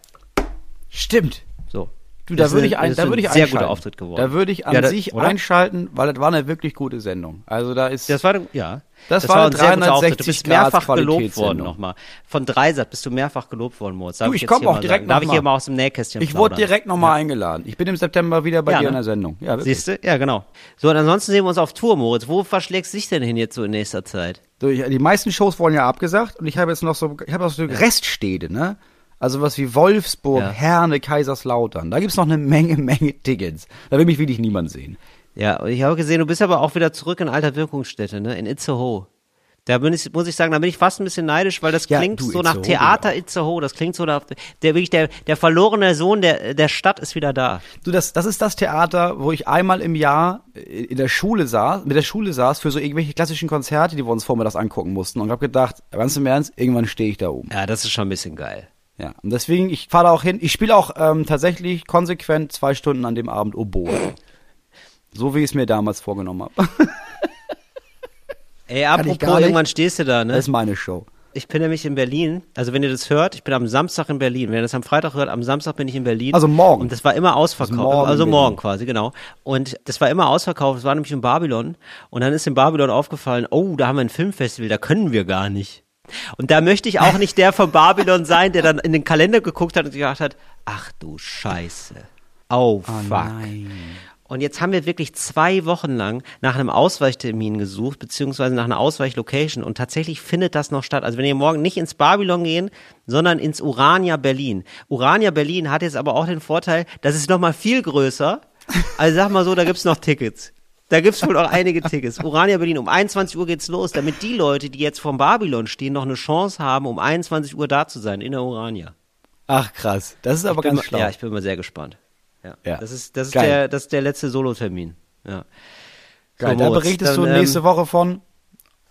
Stimmt. So. Du, da Das würde ich, ein, das da würde ich sehr guter Auftritt geworden. Da würde ich an Ja, da- sich oder? einschalten, weil das war eine wirklich gute Sendung. Also da ist, Das war, ja. Das war eine ein sehr guter Auftritt. Du 360 bist mehrfach gelobt worden nochmal. Von Dreisat bist du mehrfach gelobt worden, Moritz. Darf Du, ich jetzt komm hier auch direkt sagen. Darf ich noch hier mal. aus dem Nähkästchen ich wurde plaudern? direkt nochmal eingeladen. Ich bin im September wieder bei Ja, dir ne? in der Sendung. Ja. Siehst du? Ja, genau. So, und ansonsten sehen wir uns auf Tour, Moritz. Wo verschlägst du dich denn hin jetzt so in nächster Zeit? So, ich, die meisten Shows wurden ja abgesagt und ich habe jetzt noch so, ich habe auch so Reststädte, ne? Also was wie Wolfsburg, Ja. Herne, Kaiserslautern. Da gibt's noch eine Menge, Menge Tickets. Da will mich wirklich niemand sehen. Ja, und ich habe gesehen, du bist aber auch wieder zurück in alter Wirkungsstätte, ne? In Itzehoe. Da bin ich, muss ich sagen, da bin ich fast ein bisschen neidisch, weil das Ja, klingt so nach Itzehoe, Theater Itzehoe. Das klingt so nach, der wirklich, der, der verlorene Sohn der, der Stadt ist wieder da. Du, das, das ist das Theater, wo ich einmal im Jahr in der Schule saß, mit der Schule saß für so irgendwelche klassischen Konzerte, die wir uns vormittags angucken mussten und habe gedacht, ganz im Ernst, irgendwann stehe ich da oben. Ja, das ist schon ein bisschen geil. Ja, und deswegen, ich fahre da auch hin. Ich spiele auch ähm, tatsächlich konsequent zwei Stunden an dem Abend Oboe. So wie ich es mir damals vorgenommen habe. Ey, ich apropos, irgendwann stehst du da, ne? Das ist meine Show. Ich bin nämlich in Berlin. Also wenn ihr das hört, ich bin am Samstag in Berlin. Wenn ihr das am Freitag hört, am Samstag bin ich in Berlin. Also morgen. Und das war immer ausverkauft. Also morgen Also morgen, quasi, genau. Und das war immer ausverkauft. Es war nämlich in Babylon. Und dann ist in Babylon aufgefallen, oh, da haben wir ein Filmfestival, da können wir gar nicht. Und da möchte ich auch nicht der von Babylon sein, der dann in den Kalender geguckt hat und gedacht hat, ach du Scheiße. Oh, fuck. nein. Und jetzt haben wir wirklich zwei Wochen lang nach einem Ausweichtermin gesucht, beziehungsweise nach einer Ausweichlocation. Und tatsächlich findet das noch statt. Also wenn ihr morgen nicht ins Babylon gehen, sondern ins Urania Berlin. Urania Berlin hat jetzt aber auch den Vorteil, das ist noch mal viel größer. Also sag mal so, da gibt's noch Tickets. Da gibt's wohl auch einige Tickets. Urania Berlin, um 21 Uhr geht's los, damit die Leute, die jetzt vom Babylon stehen, noch eine Chance haben, um 21 Uhr da zu sein in der Urania. Ach krass, das ist aber ganz mal- schlau. Ja, ich bin mal sehr gespannt. Ja. Ja. Das ist, das ist Geil. der, das ist der letzte Solo-Termin. Ja. Geil, So, da berichtest dann, du nächste ähm, Woche von.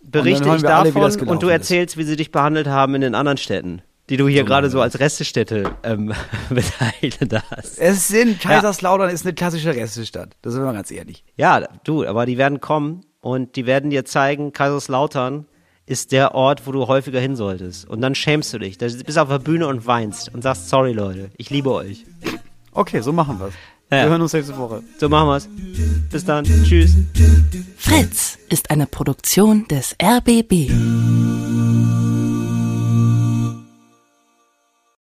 Berichte ich alle, davon gelaufen und du ist. erzählst, wie sie dich behandelt haben in den anderen Städten, die du hier gerade so als Restestätte ähm, bezeichnet hast. Es sind, Kaiserslautern ist eine klassische Restestadt. Das sind wir mal ganz ehrlich. Ja, du, aber die werden kommen und die werden dir zeigen, Kaiserslautern ist der Ort, wo du häufiger hin solltest. Und dann schämst du dich. Da bist du auf der Bühne und weinst und sagst, sorry Leute, ich liebe euch. Okay, so machen wir's. Ja. Wir hören uns nächste Woche. So machen wir's. Bis dann. Tschüss. Fritz ist eine Produktion des RBB.